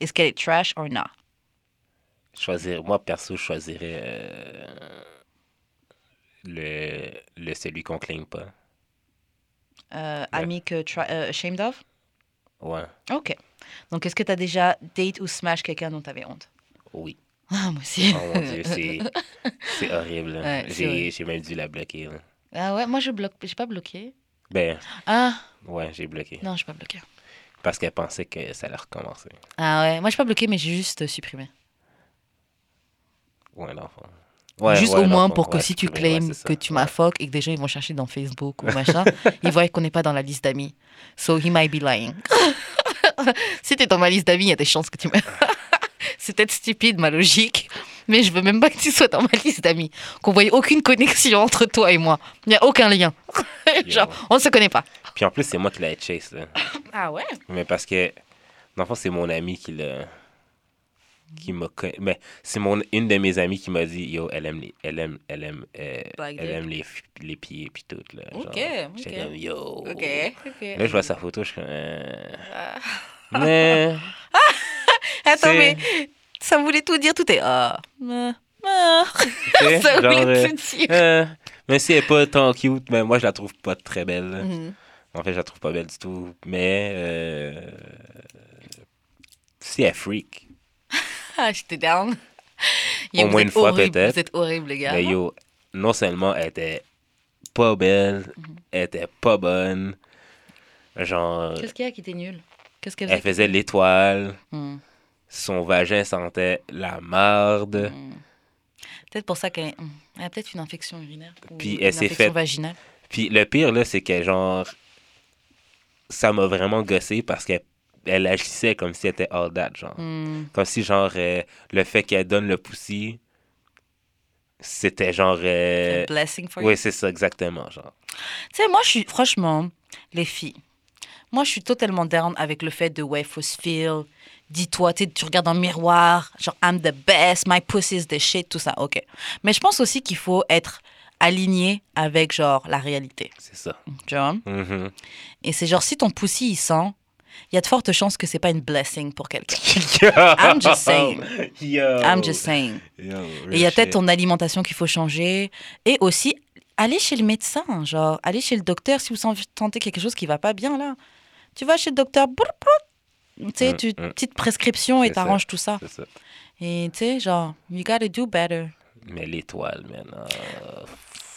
Est-ce qu'elle est trash or not? Choisir, moi, perso, je choisirais euh, le, le celui qu'on claim pas. euh, Ami que tra- euh, ashamed of? Ouais. Ok. Donc, est-ce que tu as déjà date ou smash quelqu'un dont tu avais honte? Oui. Ah, moi aussi. Oh mon dieu, c'est horrible. Ouais, J'ai même dû la bloquer. là. Ah ouais, moi je bloque, j'ai pas bloqué. Ben, Ah, ouais, j'ai bloqué. non, j'ai pas bloqué. Parce qu'elle pensait que ça allait recommencer. Ah ouais, moi j'ai pas bloqué, mais j'ai juste supprimé. Ouais, l'enfant. Ouais, Juste ouais, au moins pour que Ouais, si tu claims que tu fuck et que des gens ils vont chercher dans Facebook ou machin, ils voient qu'on n'est pas dans la liste d'amis. So he might be lying. si t'es dans ma liste d'amis, il y a des chances que tu m'as. C'est peut-être stupide ma logique, mais je veux même pas que tu sois dans ma liste d'amis. Qu'on voyait aucune connexion entre toi et moi. Il n'y a aucun lien. Genre, on se connaît pas. Puis en plus, c'est moi qui l'ai chase. Là. Ah ouais? Mais parce que, dans le fond, c'est mon ami qui l'a. qui m'a. Mais c'est mon une de mes amies qui m'a dit Yo, elle aime les. Elle aime. Elle aime. euh, elle aime les, les pieds puis tout. Là, genre. Ok, ok. comme Yo. Ok, ok. Là, je vois sa photo, je suis comme. euh, Ah. Mais. Attends, mais ça voulait tout dire, tout est. Ah. ah, ça genre, voulait euh, tout dire. euh, mais si elle est pas tant cute, mais moi, je la trouve pas très belle. Mhm. En fait, je la trouve pas belle du tout. Mais. euh, si elle est freak. Ah, j'étais down. Au vous moins une fois, peut-être. Vous êtes horribles, les gars. Mais yo, non seulement elle était pas belle, Mhm. elle était pas bonne. Genre, Qu'est-ce qu'il y a qui était nul? Qu'est-ce qu'elle elle faisait l'étoile. Hmm, Son vagin sentait la marde. hmm. Peut-être pour ça qu'elle hmm, a peut-être une infection urinaire. Puis elle s'est infection fait- vaginale. Puis le pire, là, c'est que genre, ça m'a vraiment gossé parce qu'elle elle agissait comme si elle était all that, genre. Hmm. Comme si, genre, euh, le fait qu'elle donne le poussi, c'était genre. euh, A blessing for you. Oui, c'est ça, exactement, genre. Tu sais, moi, je suis, franchement, les filles, moi, je suis totalement down avec le fait de, ouais, faut se feel, dis-toi, tu regardes dans le miroir, genre, I'm the best, my pussy is the shit, tout ça, ok. Mais je pense aussi qu'il faut être aligné avec, genre, la réalité, C'est ça. tu vois? Mhm. Et c'est genre, si ton pussy, il sent, il y a de fortes chances que c'est pas une blessing pour quelqu'un. I'm just saying. Yo. I'm just saying. Yo, Et il y a peut-être ton alimentation qu'il faut changer. Et aussi, aller chez le médecin, genre, aller chez le docteur si vous sentez quelque chose qui va pas bien, là. Tu vas chez le docteur, brr, brr. Tu sais, Mm, tu, mm. petite prescription et t'arranges tout ça. Et tu sais, genre, you gotta do better. Mais l'étoile, man. euh,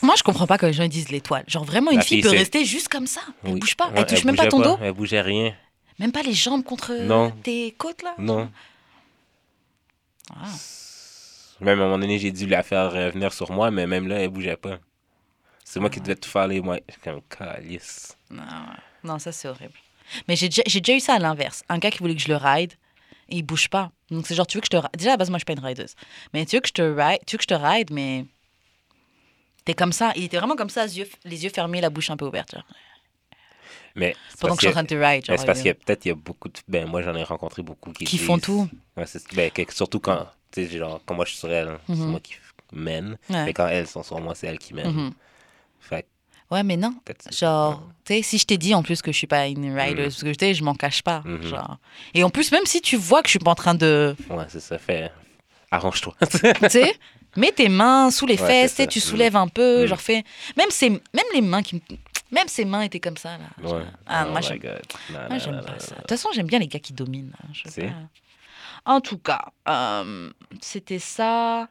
Moi, je comprends pas quand les gens disent l'étoile. Genre, vraiment, une La fille fille, peut rester juste comme ça. Elle oui. bouge pas. Ouais, elle touche même pas ton dos. Elle bougeait rien. Même pas les jambes contre Non. tes côtes, là. Non. Ah. Même à un moment donné, j'ai dû la faire revenir sur moi, mais même là, elle bougeait pas. C'est Ah. moi qui devais tout faire les moyens. Comme calice. Non, non, ça, c'est horrible. Mais j'ai déjà, eu ça à l'inverse. Un gars qui voulait que je le ride et il bouge pas. Donc, c'est genre, tu veux que je te ride. Déjà, à la base, moi, je suis pas une rideuse. Mais tu veux que je te ride, tu veux que je te ride, mais. T'es comme ça. Il était vraiment comme ça, les yeux, les yeux fermés, la bouche un peu ouverte. genre. Mais Pendant que je suis en train de te ride. mais Genre, c'est parce qu'il y a peut-être il y a beaucoup de. Ben, moi, j'en ai rencontré beaucoup qui. Qui font tout. Ouais, ben, que- surtout quand. Tu sais, genre, quand moi je suis sur elle, hein, c'est Mhm. moi qui mène. Ouais. Mais quand elles sont sur moi, c'est elles qui mènent. Fait que Ouais, mais non. Genre, tu sais, si je t'ai dit en plus que je suis pas une rideuse, parce que tu sais, je m'en cache pas. Mhm. Genre. Et en plus, même si tu vois que je suis pas en train de. Ouais, c'est ça. Fait. Arrange-toi. tu sais, mets tes mains sous les Ouais, fesses, tu soulèves un peu, Mm. genre fais. Même, ses... même les mains qui. me- Même ses mains étaient comme ça, là. Ouais. Ah, oh moi, my j'aime pas ça. De toute façon, j'aime bien les gars qui dominent. hein, je. En tout cas, euh, c'était ça.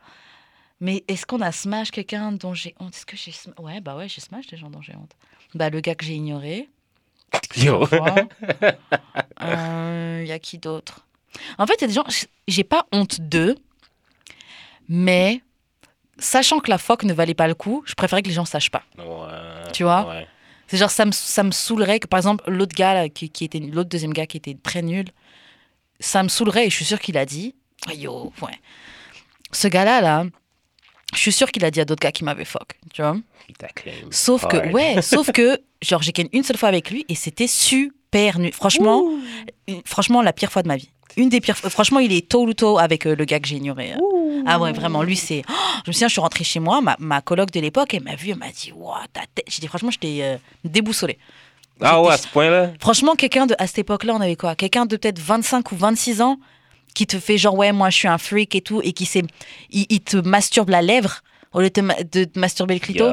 Mais est-ce qu'on a smash quelqu'un dont j'ai honte? Est-ce que j'ai Ouais, bah ouais, j'ai smash des gens dont j'ai honte. Bah, le gars que j'ai ignoré. Yo. Il Euh, y a qui d'autre? En fait, il y a des gens, j'ai pas honte d'eux, mais sachant que la phoque ne valait pas le coup, je préférais que les gens sachent pas. Ouais. Tu vois? Ouais. C'est genre, ça me, ça me saoulerait que, par exemple, l'autre gars, là, qui, qui était, l'autre deuxième gars qui était très nul, ça me saoulerait et je suis sûre qu'il a dit, yo, ouais. Ce gars-là, là, je suis sûre qu'il a dit à d'autres gars qui m'avaient fuck, tu vois. Sauf que, ouais, sauf que, genre, j'ai ken une seule fois avec lui et c'était super nul. Franchement, franchement, la pire fois de ma vie. Une des pires. Franchement, il est tôt tôt avec euh, le gars que j'ai ignoré. euh. Ah ouais, vraiment, lui, c'est. Oh, je me souviens, je suis rentrée chez moi, ma, ma coloc de l'époque, elle m'a vu, elle m'a dit, Ouah, ta tête. J'ai dit, franchement, j'étais euh, déboussolée. Ah ouais, à ce point-là? Franchement, quelqu'un de. À cette époque-là, on avait quoi? Quelqu'un de peut-être 25 ou 26 ans qui te fait genre, ouais, moi, je suis un freak et tout, et qui s'est. Il, il te masturbe la lèvre au lieu de te, ma- de te masturber le clito.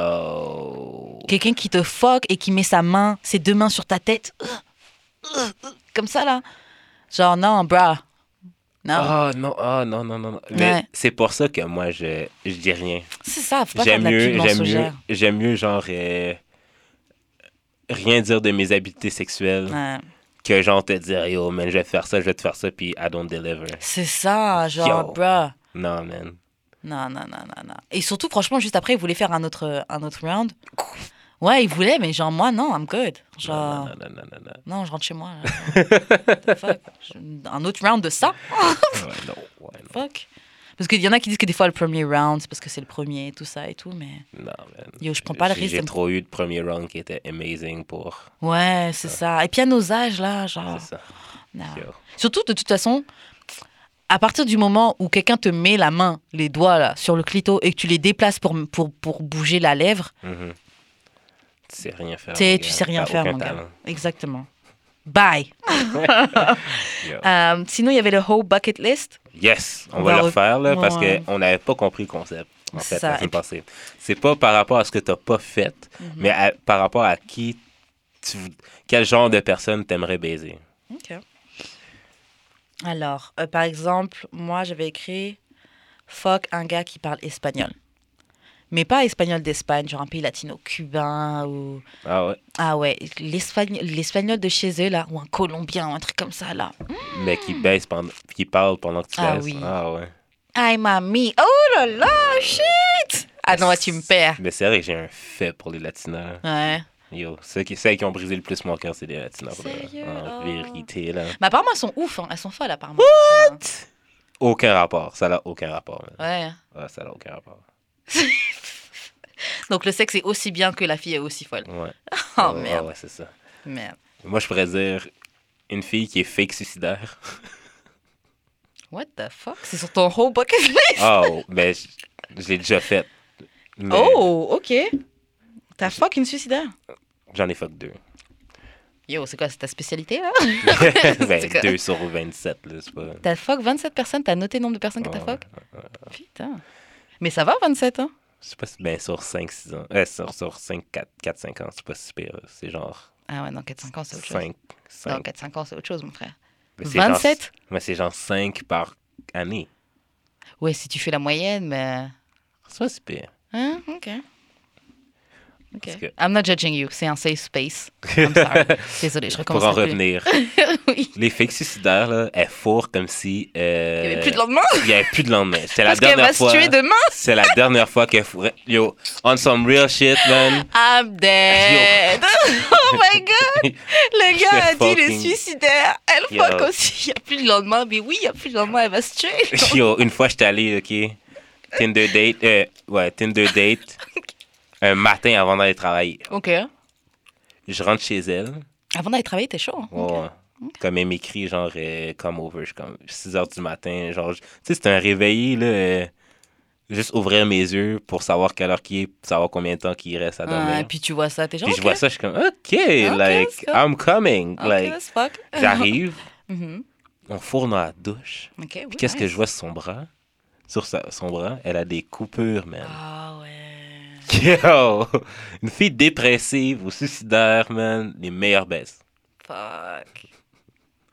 Quelqu'un qui te fuck et qui met sa main, ses deux mains sur ta tête. Comme ça, là. Genre, non, bruh. Non. Ah non, ah non, non, non. Mais Ouais. c'est pour ça que moi, je, je dis rien. C'est ça, faut pas J'aime mieux, j'aime mieux, j'aime mieux, genre, euh, rien dire de mes habiletés sexuelles Ouais. Que, genre, te dire, yo, man, je vais te faire ça, je vais te faire ça, puis I don't deliver. C'est ça, genre, Yo. bruh. Non, man. Non, non, non, non, non. Et surtout, franchement, juste après, il voulait faire un autre, un autre round. Ouais, il voulait, mais genre, moi, non, I'm good. Genre, Non, non, non, non, non, non, non. je rentre chez moi. là. What the fuck? Un autre round de ça? Ouais, non, ouais, non, Fuck. Parce qu'il y en a qui disent que des fois, le premier round, c'est parce que c'est le premier, tout ça et tout, mais non, man. yo, je prends pas le risque. J'ai trop eu de premier round qui était amazing pour. Ouais, c'est ça. Et puis à nos âges, là, genre. C'est ça. non. Surtout, de toute façon, à partir du moment où quelqu'un te met la main, les doigts là, sur le clito et que tu les déplaces pour, pour, pour bouger la lèvre, Mhm. Tu sais rien faire. tu sais, rien faire, mon gars. Exactement. Bye. Euh, sinon, il y avait le whole bucket list. Yes, on, On va, va le re- refaire là, parce Ouais. qu'on n'avait pas compris le concept en fait ça. la semaine passée. C'est pas par rapport à ce que tu n'as pas fait, Mhm. mais à- par rapport à qui tu, quel genre de personne t'aimerais baiser. Ok. Alors, euh, par exemple, moi, j'avais écrit fuck un gars qui parle espagnol. Mais pas espagnol d'Espagne, genre un pays latino-cubain ou. Ah ouais, Ah ouais, l'espagnol de chez eux, là, ou un colombien, ou un truc comme ça, là. mais qui baise pendant, qui parle pendant que tu Ah baises. oui. Ah ouais. Ay, mami. Oh là là, shit! Ah non, tu me perds. Mais c'est vrai que j'ai un fait pour les latinos. Ouais. Yo, ceux qui, ceux qui ont brisé le plus mon cœur, c'est les latinos. Sérieux? En Oh. vérité, là. Mais apparemment, elles sont ouf, hein. elles sont folles, apparemment. What? Aucun rapport. Ça n'a aucun rapport. man. Ouais. Ouais, ça n'a aucun rapport. Donc le sexe est aussi bien que la fille est aussi folle. Ouais. Oh merde. Ouais, ouais, c'est ça. Merde. Moi, je pourrais dire une fille qui est fake suicidaire. What the fuck? C'est sur ton whole bucket list? Oh, mais je, je l'ai déjà fait. Mais Oh, ok. T'as fuck une suicidaire? J'en ai fuck deux. Yo, c'est quoi, c'est ta spécialité, là? ben, C'est quoi? 2 sur 27, là, c'est pas... T'as fuck 27 personnes? T'as noté le nombre de personnes que t'as fuck? Putain. Mais ça va, 27, hein? Je sais pas si... Ben, sur 5-6 ans... Euh, sur, sur 5, 4, 4, 5 ans, c'est pas si pire. C'est genre Ah ouais, non, 4-5 ans, c'est autre chose. 5, Non, 5. 4-5 ans, c'est autre chose, mon frère. Mais c'est genre- 27? Mais c'est genre 5 par année. Ouais, si tu fais la moyenne, mais... C'est pas si pire. Hein? Ok. Ok. Parce que- I'm not judging you. C'est un safe space. I'm sorry. Désolée, je Pour recommence. en revenir, oui. les fakes suicidaires, là, elles fourrent comme si... euh, Il n'y avait plus de lendemain? Il y avait plus de lendemain. C'était la dernière va se tuer demain? C'est la dernière fois qu'elle fourrait. Yo, on some real shit, man. I'm dead. oh my god. Le gars a dit les suicidaires. Elle fuck aussi. Il n'y a plus de lendemain. Mais oui, il n'y a plus de lendemain. Elle va se tuer. Yo, une fois, j'étais allé, OK, Tinder date, euh, ouais, Tinder date, un matin avant d'aller travailler. ok. Je rentre chez elle, Avant d'aller travailler, t'es chaud. hein? ouais, comme elle m'écrit, genre, euh, come over, je suis comme 6 heures du matin, genre, je- tu sais, c'était un réveillé, là, euh, juste ouvrir mes yeux pour savoir quelle heure qui est, pour savoir combien de temps qu'il reste à dormir. Ah, et puis tu vois ça, t'es genre. Puis je ok. vois ça, je suis comme, OK, like. I'm coming. Like, j'arrive, Mhm. on fourre dans la douche. Ok, oui, Puis qu'est-ce que je vois sur son bras? Sur sa- son bras, elle a des coupures, man. Ah ouais. Yo! Une fille dépressive ou suicidaire, man. Les meilleures baisses. Fuck.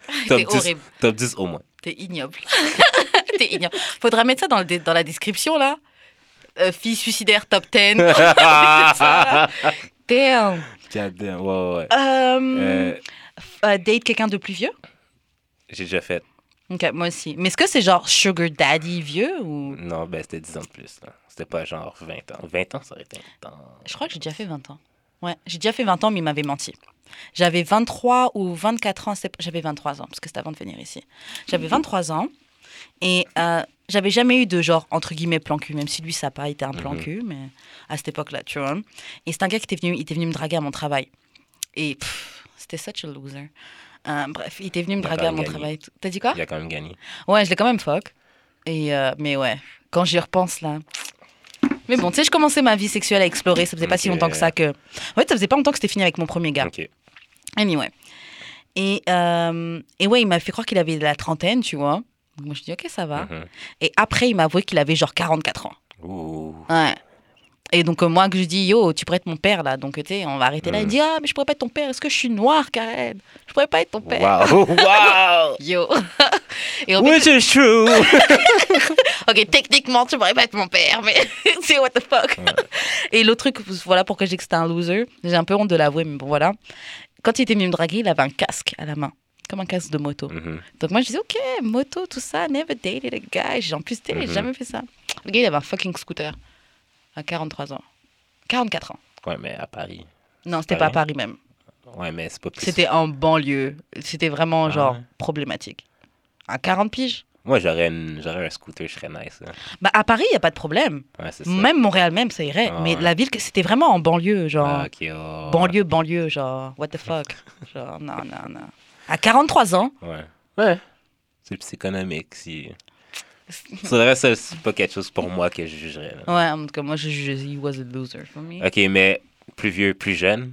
Top T'es 10, horrible. top 10 au moins. T'es ignoble. T'es ignoble. Faudra mettre ça dans, le dans la description, là. Euh, fille suicidaire top 10. Damn. God damn, ouais, ouais, ouais. Euh, Euh, euh, date quelqu'un de plus vieux? J'ai déjà fait. Ok, moi aussi. Mais est-ce que c'est genre sugar daddy vieux ou... Non, ben c'était 10 ans de plus. là. C'était pas genre 20 ans. 20 ans, ça aurait été un temps. Je crois que j'ai déjà fait 20 ans. Ouais, j'ai déjà fait 20 ans, mais il m'avait menti. J'avais 23 ou 24 ans, c'est- j'avais 23 ans, parce que c'était avant de venir ici. J'avais 23 ans et euh, j'avais jamais eu de genre, entre guillemets, plan cul, même si lui, ça n'a pas été un plan Mhm. cul, mais à cette époque-là, tu vois. Et c'est un gars qui était venu, il était venu me draguer à mon travail. Et pff, c'était such a loser. Euh, bref, il était venu me draguer à mon gagné. travail. T'as dit quoi? Il a quand même gagné. Ouais, je l'ai quand même fuck. Et euh, mais ouais, quand j'y repense là. Mais bon, tu sais, je commençais ma vie sexuelle à explorer. Ça faisait pas si longtemps que ça que. En fait, ça faisait pas longtemps que c'était fini avec mon premier gars. Ok. Anyway. Et, euh, et ouais, il m'a fait croire qu'il avait la trentaine, tu vois. Donc Moi, je dis, ok, ça va. Mhm. Et après, il m'a avoué qu'il avait genre 44 ans. Ouh. Ouais. Et donc, euh, moi, que je dis, yo, tu pourrais être mon père, là. Donc, tu sais, on va arrêter là. Il dit, ah, mais je pourrais pas être ton père. Est-ce que je suis noire, Karen? Je pourrais pas être ton père. Wow. wow. Yo. et fait, Which is true. ok, techniquement, tu pourrais pas être mon père, mais c'est what the fuck. Ouais. Et l'autre truc, voilà pourquoi dis que c'était un loser. J'ai un peu honte de l'avouer, mais bon, voilà. Quand il était venu me draguer, il avait un casque à la main. Comme un casque de moto. Mhm. Donc moi, je disais, ok, moto, tout ça, never dated a guy. J'ai en plus, j'ai Mhm. jamais fait ça. Le gars, il avait un fucking scooter à 43 ans. 44 ans. Ouais, mais à Paris. Non, c'était pas à. Paris même. Ouais, mais c'est pas plus. C'était en banlieue. C'était vraiment, Ah genre, problématique. À 40 piges Moi, j'aurais une- j'aurais un scooter, je serais nice. hein. Bah, à Paris, il n'y a pas de problème. Ouais, c'est ça. Même Montréal, même, ça irait. Ah mais ouais. la ville, c'était vraiment en banlieue, genre. Ah, ok, oh. Banlieue, banlieue, genre, what the fuck. genre, non, non, non. À 43 ans, Ouais. Ouais. C'est plus économique. Si... C'est vrai, ça, c'est pas quelque chose pour moi que je jugerais. là. ouais, en tout cas, moi, je juge, he was a loser for me. Ok, mais plus vieux, plus jeune.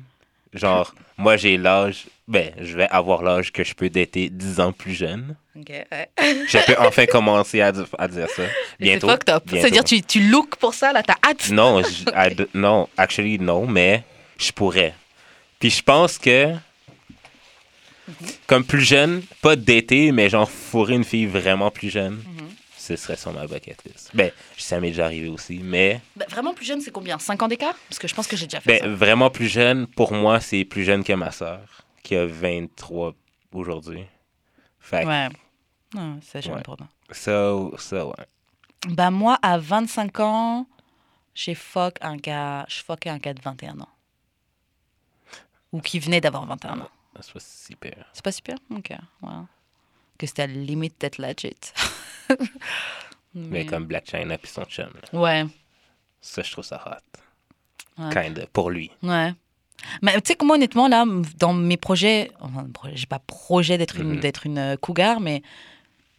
Genre, moi, j'ai l'âge. Ben, je vais avoir l'âge que je peux dater 10 ans plus jeune. Ok, ouais. Je peux enfin commencer à, di- à dire ça. Mais C'est Bientôt. fucked up. bientôt. C'est-à-dire, tu, tu look pour ça, là, t'as hâte. Non, je- I non, actually, non, mais je pourrais. Puis je pense que, comme plus jeune, pas dater, mais genre fourrer une fille vraiment plus jeune, Mhm. Ce serait sur ma bucket list. Ben, ça m'est déjà arrivé aussi, mais Bah, vraiment plus jeune, c'est combien? 5 ans d'écart? Parce que je pense que j'ai déjà fait ben, vraiment plus jeune, pour moi, c'est plus jeune que ma soeur, qui a 23 aujourd'hui. Fait Ouais. Non, c'est jeune Ouais. pour moi. ça, ça, ouais. Bah, moi, à 25 ans, j'ai fuck un gars, je fuckais un gars de 21 ans. Ou qui venait d'avoir 21 ans. C'est pas super. C'est pas super Ok, voilà. Que c'était à la limite d'être legit. Mais comme Black China puis son chum, là. Ouais, ça, je trouve ça hot. Ouais. Kinda, pour lui. ouais. Mais tu sais que moi, honnêtement, là, dans mes projets, enfin, j'ai pas projet d'être une, Mhm. d'être une euh, cougar, mais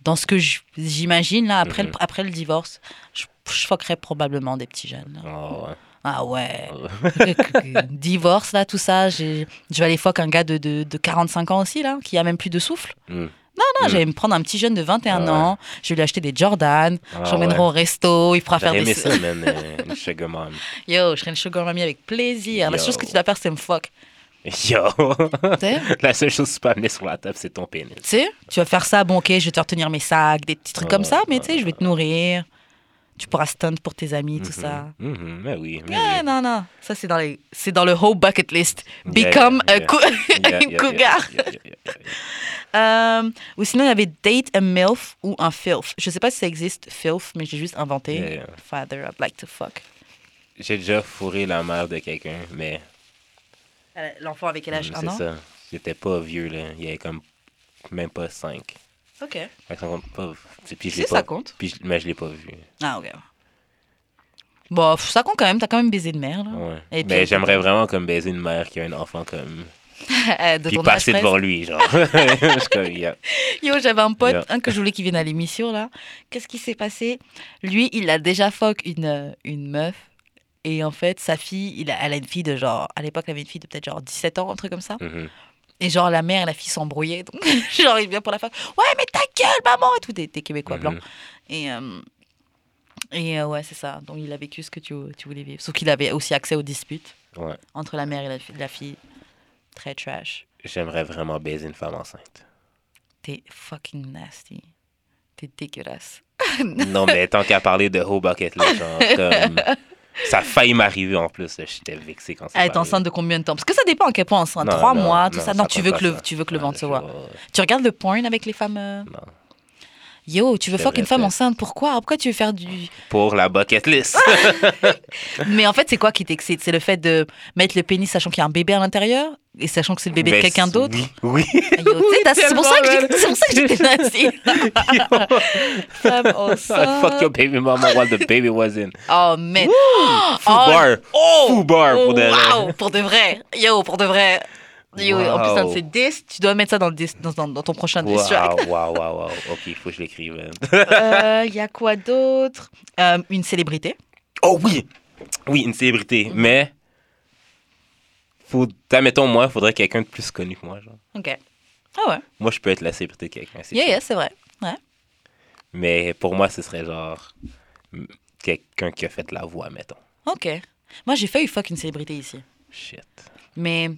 dans ce que j'imagine, là, après, le, Mhm. après le divorce, je, je fuckerais probablement des petits jeunes. Oh, ouais. Ah ouais. Oh. divorce, là, tout ça, je vais aller fuck un gars de, de, de 45 ans aussi, là, qui a même plus de souffle. Mm. Non, Mm. j'allais me prendre un petit jeune de 21 Ah ans, je vais lui acheter des Jordan, Ah, j'emmènerai ouais. au resto, il pourra faire des... ça, man, euh, une sugar mom. Yo, je serai une sugar mommy avec plaisir. La Yo. chose que tu dois faire, c'est me fuck. Yo! Tu sais? La seule chose que tu peux amener sur la table, c'est ton pénis. Tu sais, tu vas faire ça, bon, ok, je vais te retenir mes sacs, des petits trucs comme ça, mais tu sais, je vais te nourrir. Tu pourras stunt pour tes amis, tout ça. Mhm, mhm, mais oui, mais oui. non, non. Ça, c'est dans, les... dans le whole bucket list. Become yeah, a yeah. cougar. ou sinon, il y avait date a MILF ou un FILF. Je sais pas si ça existe, FILF, mais j'ai juste inventé. Father, I'd like to fuck. J'ai déjà fourré la mère de quelqu'un, mais Euh, L'enfant avec quel âge? Mm, Un c'est ça. J'étais pas vieux, là. Il y avait comme même pas 5. Ok. Fait que ça compte pas. Puis je Si l'ai ça pas, compte. puis mais je l'ai pas vu. Ah, ok. Bon, ça compte quand même. T'as quand même baisé de mère, là. Ouais. Et puis- mais j'aimerais vraiment comme baiser une mère qui a un enfant comme. Euh, de Puis passer devant lui, genre. Yo, j'avais un pote, Yeah. un que je voulais qu'il vienne à l'émission, là. Qu'est-ce qui s'est passé? Lui, il a déjà fuck une, euh, une meuf. Et en fait, sa fille, il a, elle a une fille de genre... À l'époque, elle avait une fille de peut-être genre 17 ans, un truc comme ça. Mhm. Et genre, la mère et la fille s'embrouillaient. Donc, genre, il vient pour la femme. Ouais, mais ta gueule, maman Et tout, des, des Québécois Mhm. blancs. Et, euh, et euh, ouais, c'est ça. Donc, il a vécu ce que tu, tu voulais vivre. Sauf qu'il avait aussi accès aux disputes Ouais. entre la mère et la, fi- la fille. Très trash. J'aimerais vraiment baiser une femme enceinte. T'es fucking nasty. T'es dégueulasse. non, mais tant qu'à parler de whole bucket, là, genre, comme. Ça a failli m'arriver en plus. J'étais vexé quand ça Elle est enceinte de combien de temps? Parce que ça dépend à quel point enceinte. Trois mois, tout ça. Non, tu veux, que le, tu veux que le ventre se voit. Tu regardes le porn avec les femmes euh, Non. Yo, tu veux fuck une femme enceinte, pourquoi? Pourquoi tu veux faire du. Pour la bucket list. Mais en fait, c'est quoi qui t'excite? C'est le fait de mettre le pénis sachant qu'il y a un bébé à l'intérieur? Et sachant que c'est le bébé de quelqu'un d'autre? Oui. oui. T'as- c'est pour ça que j'étais nazie. Femme enceinte. fuck your baby mama while the baby was in. Oh, mais. Fou Oh, bar. Oh, Fou bar pour de vrai. Wow, pour de vrai. Yo, pour de vrai. En plus, Wow. un de ces disques, tu dois mettre ça dans, disque- dans, dans- ton prochain. Wow, wow, wow, wow. Ok, il faut que je l'écrive. man. Euh, Il y a quoi d'autre? Euh, Une célébrité. Oh oui! Oui, une célébrité. Mais, faut, admettons, moi, il faudrait quelqu'un de plus connu que moi. Genre. Ok. Ah ouais. Moi, je peux être la célébrité de quelqu'un. c'est Yeah, yeah, c'est vrai. Mais pour moi, ce serait genre mm, quelqu'un qui a fait la voix, mettons. Ok. Moi, j'ai failli fuck une célébrité ici. Shit. Mais.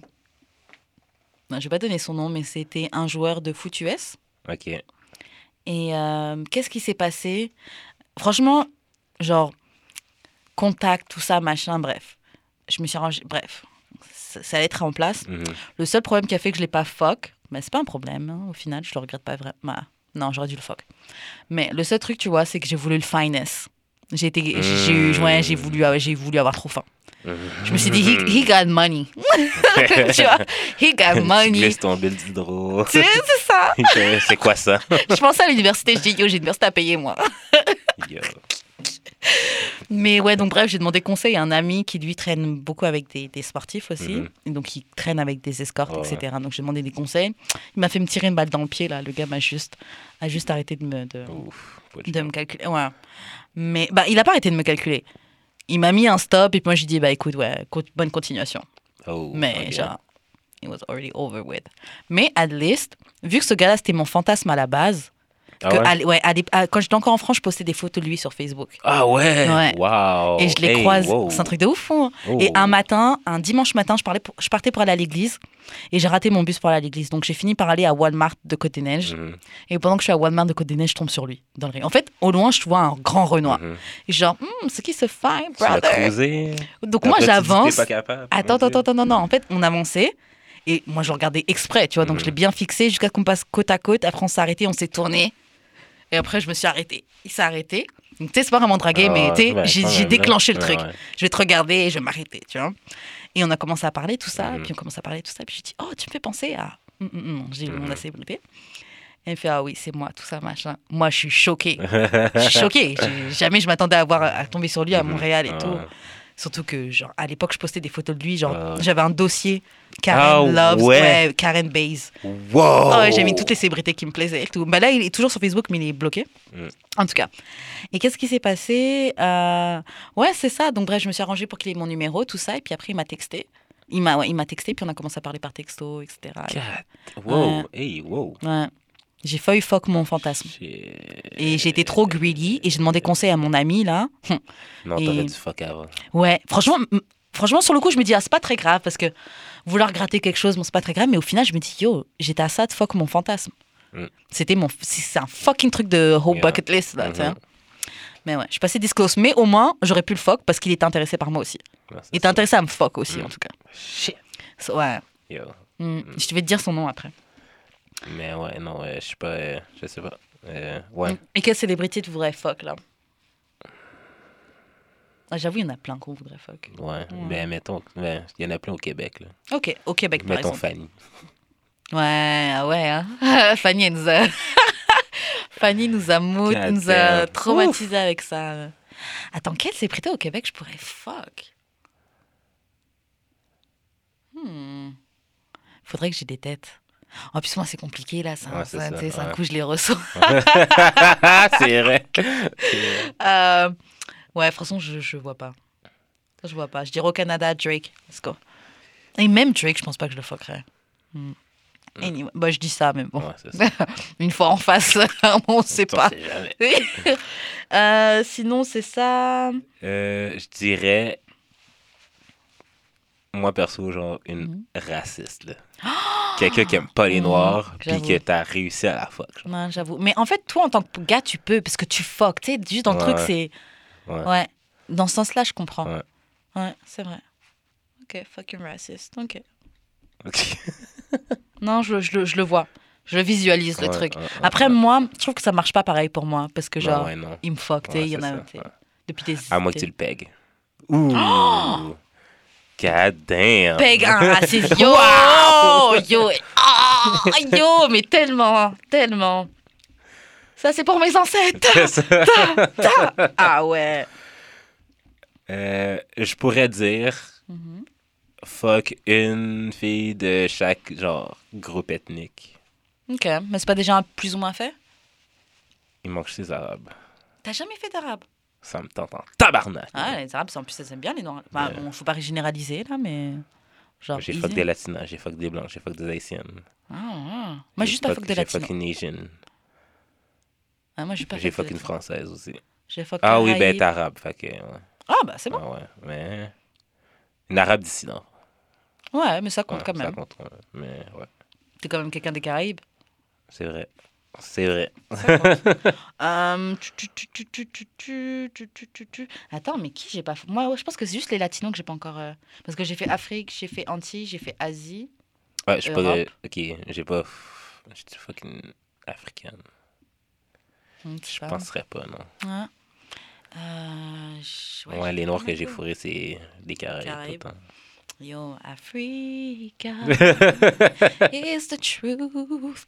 Je vais pas donner son nom, mais c'était un joueur de foot US. Ok. Et euh, qu'est-ce qui s'est passé? Franchement, genre, contact, tout ça, machin, bref. Je me suis arrangée, bref. Ça, ça allait être en place. Mhm. Le seul problème qui a fait que je l'ai pas fuck, mais c'est pas un problème, hein, au final, je le regrette pas vraiment. Bah, non, j'aurais dû le fuck. Mais le seul truc, tu vois, c'est que j'ai voulu le finesse. J'ai été, j'ai- j'ai eu- Mm. ouais, j'ai voulu, euh, j'ai voulu avoir trop faim. Je me suis dit, he, he got money. tu vois, he got money. glisses ton bill d'hydro. Tu sais, c'est ça. c'est quoi ça? Je pensais à l'université, je dis, yo, j'ai une université à payer, moi. Yo. Mais ouais, donc bref, j'ai demandé conseil à un ami qui lui traîne beaucoup avec des, des sportifs aussi. Mhm. Donc il traîne avec des escortes, etc. Donc j'ai demandé des conseils. Il m'a fait me tirer une balle dans le pied, là. Le gars m'a juste, a juste arrêté de me, de, Ouf. de me calculer. Ouais. Mais bah, il a pas arrêté de me calculer. Il m'a mis un stop et puis moi j'ai dit, bah écoute, ouais, bonne continuation. Oh, Mais genre, it was already over with. Mais at least, vu que ce gars-là, c'était mon fantasme à la base, Ah que ouais? à l- ouais, à l'ép- à- quand j'étais encore en France, je postais des photos de lui sur Facebook. Ah ouais? Ouais. Wow. Et je les Hey, croise. wow. C'est un truc de ouf. hein. Oh. Et un matin, un dimanche matin, je, parlais pour- je partais pour aller à l'église et j'ai raté mon bus pour aller à l'église. Donc j'ai fini par aller à Walmart de Côte-des-Neiges. Mhm, Et pendant que je suis à Walmart de Côte-des-Neiges, je tombe sur lui dans le. En fait, au loin, je vois un grand Renoir. mhm. Et je suis genre, Hmm, c'est qui ce fine brother? cruisé? Donc moi, j'avance. Attends, attends, attends, non, non. En fait, on avançait. Et moi, je regardais exprès, tu vois. Donc, Mhm. je l'ai bien fixé jusqu'à qu'on passe côte à côte. Après, on s'est arrêté, on s'est tourné. Et après, je me suis arrêté. Il s'est arrêté. Donc, tu sais, c'est pas vraiment dragué, Ah, mais tu sais, j'ai déclenché le truc. Ouais. Je vais te regarder et je vais m'arrêter, tu vois. Et on a commencé à parler, tout ça. Mhm. Puis on commence à parler, tout ça. Puis je dis, oh, tu me fais penser à. Hum, hum. J'ai dit, Mhm. mon célébrité. Et elle fait, ah oui, c'est moi, tout ça, machin. Moi, je suis choquée. Je suis choquée. Jamais je m'attendais à, voir, à tomber sur lui à Mhm. Montréal et Ah tout. Surtout que, genre, à l'époque, je postais des photos de lui. Genre, Ah j'avais un dossier Karen Ah Loves, ouais. ouais, Karen Bays. Wow! Oh, ouais, j'ai mis toutes les célébrités qui me plaisaient et tout. Bah là, il est toujours sur Facebook, mais il est bloqué. Mm. En tout cas. Et qu'est-ce qui s'est passé Euh, Ouais, c'est ça. Donc, bref, je me suis arrangée pour qu'il ait mon numéro, tout ça. Et puis après, il m'a texté. Il m'a il m'a texté, puis on a commencé à parler par texto, etc. God. Wow! Ouais. Hey, wow! Ouais. J'ai failli fuck mon fantasme. Et été trop greedy. Et j'ai demandé conseil à mon ami, là. Hum. Non, Et- t'aurais dû fuck avant. Ouais, franchement, franchement, sur le coup, je me dis, ah, c'est pas très grave parce que vouloir gratter quelque chose, bon, c'est pas très grave, mais au final, je me dis, yo, j'étais à ça de fuck mon fantasme. Mm. C'était mon. C'est un fucking truc de whole Yeah. bucket list, là, tu sais. Mhm. Mais ouais, je suis passée disclose, mais au moins, j'aurais pu le fuck parce qu'il était intéressé par moi aussi. Il était ça. intéressé à me fuck aussi, Mm. en tout cas. Shit! So, ouais. Yo. Mm. Je vais te dire son nom après. Mais ouais, non, ouais, je sais pas, euh, je sais pas. Euh, ouais. Mm. Et quelle célébrité tu voudrais fuck, là? Ah, J'avoue, il y en a plein qu'on voudrait fuck. Ouais, mais mettons, ouais, il y en a plein au Québec, là. Ok, au Québec, par Mettons exemple. Fanny. Ouais, ah ouais. Hein. Fanny, elle nous a... Fanny nous a, mout, nous a damn. traumatisés avec ça. Attends, quelle célébrité au Québec je pourrais fuck? Hmm. Faudrait que j'ai des têtes. En plus, moi, c'est compliqué, là. Ça, Ouais, ça, ça, un coup, je les reçois. c'est vrai. Euh, ouais, franchement, je, je vois pas. Je vois pas. Je dirais au Canada, Drake. Let's go. Et même Drake, je pense pas que je le fuckerais. Hmm. Anyway, bah, je dis ça, mais bon. Ouais, c'est ça. Une fois en face, on sait pas. sait jamais. Euh, sinon, c'est ça. Euh, je dirais, moi perso, genre une Mhm. raciste. là. Quelqu'un qui aime pas les Mhm, noirs, puis j'avoue. que t'as réussi à la fuck. genre. Non, j'avoue. Mais en fait, toi, en tant que gars, tu peux, parce que tu fuck. Tu sais, juste dans le truc, c'est. Ouais. Ouais. Dans ce sens-là, je comprends. Ouais. Ouais, c'est vrai. Ok, fucking racist. Ok. Ok. Non, je, je, le- je le vois. Je visualise, le Ouais, truc. ouais, ouais, Après, ouais. moi, je trouve que ça marche pas pareil pour moi. Parce que, Non, genre, ouais, non. il me fuck, tu sais, il y en a depuis des À moins que tu le pegues. Ouh! God damn! Peg un raciste. Yo! Yo! Ah, yo! Mais tellement, tellement. Ça, c'est pour mes ancêtres. Ah ouais. Euh, je pourrais dire Mhm. fuck une fille de chaque genre groupe ethnique. Ok, mais c'est pas déjà plus ou moins fait? Il manque ses arabes. T'as jamais fait d'arabe? Ça me tente en tabarnak. Ah, les arabes, en plus, ça aiment bien les noirs. Bah, bon, faut pas généraliser, là, mais. Genre. J'ai fuck des latinas, j'ai fuck des blancs, j'ai fuck des haïtiennes. Ah, ah. Moi, J'ai juste pas fuck des J'ai latinos. fuck une Asian. Ah, moi, j'ai pas J'ai fuck fuck une française aussi. J'ai fuck Ah oui, ben t'es arabe, fait que. Ouais. Ah, bah, c'est bon. Ah ouais, mais. Une arabe d'ici, non. Ouais, mais ça compte Ouais, quand Ça même. compte, ouais. Mais ouais, T'es quand même quelqu'un des Caraïbes. c'est vrai. C'est vrai. Attends, mais qui j'ai pas Moi, je pense que c'est juste les latinos que j'ai pas encore. Parce que j'ai fait Afrique, j'ai fait Antilles, j'ai fait Asie. Ouais, je suis pas. Ok, j'ai pas. Je suis fucking africaine. Je pas. penserais pas, non. Ouais. Les noirs que j'ai fourrés, c'est des Caraïbes tout le temps. Yo, Africa is the truth.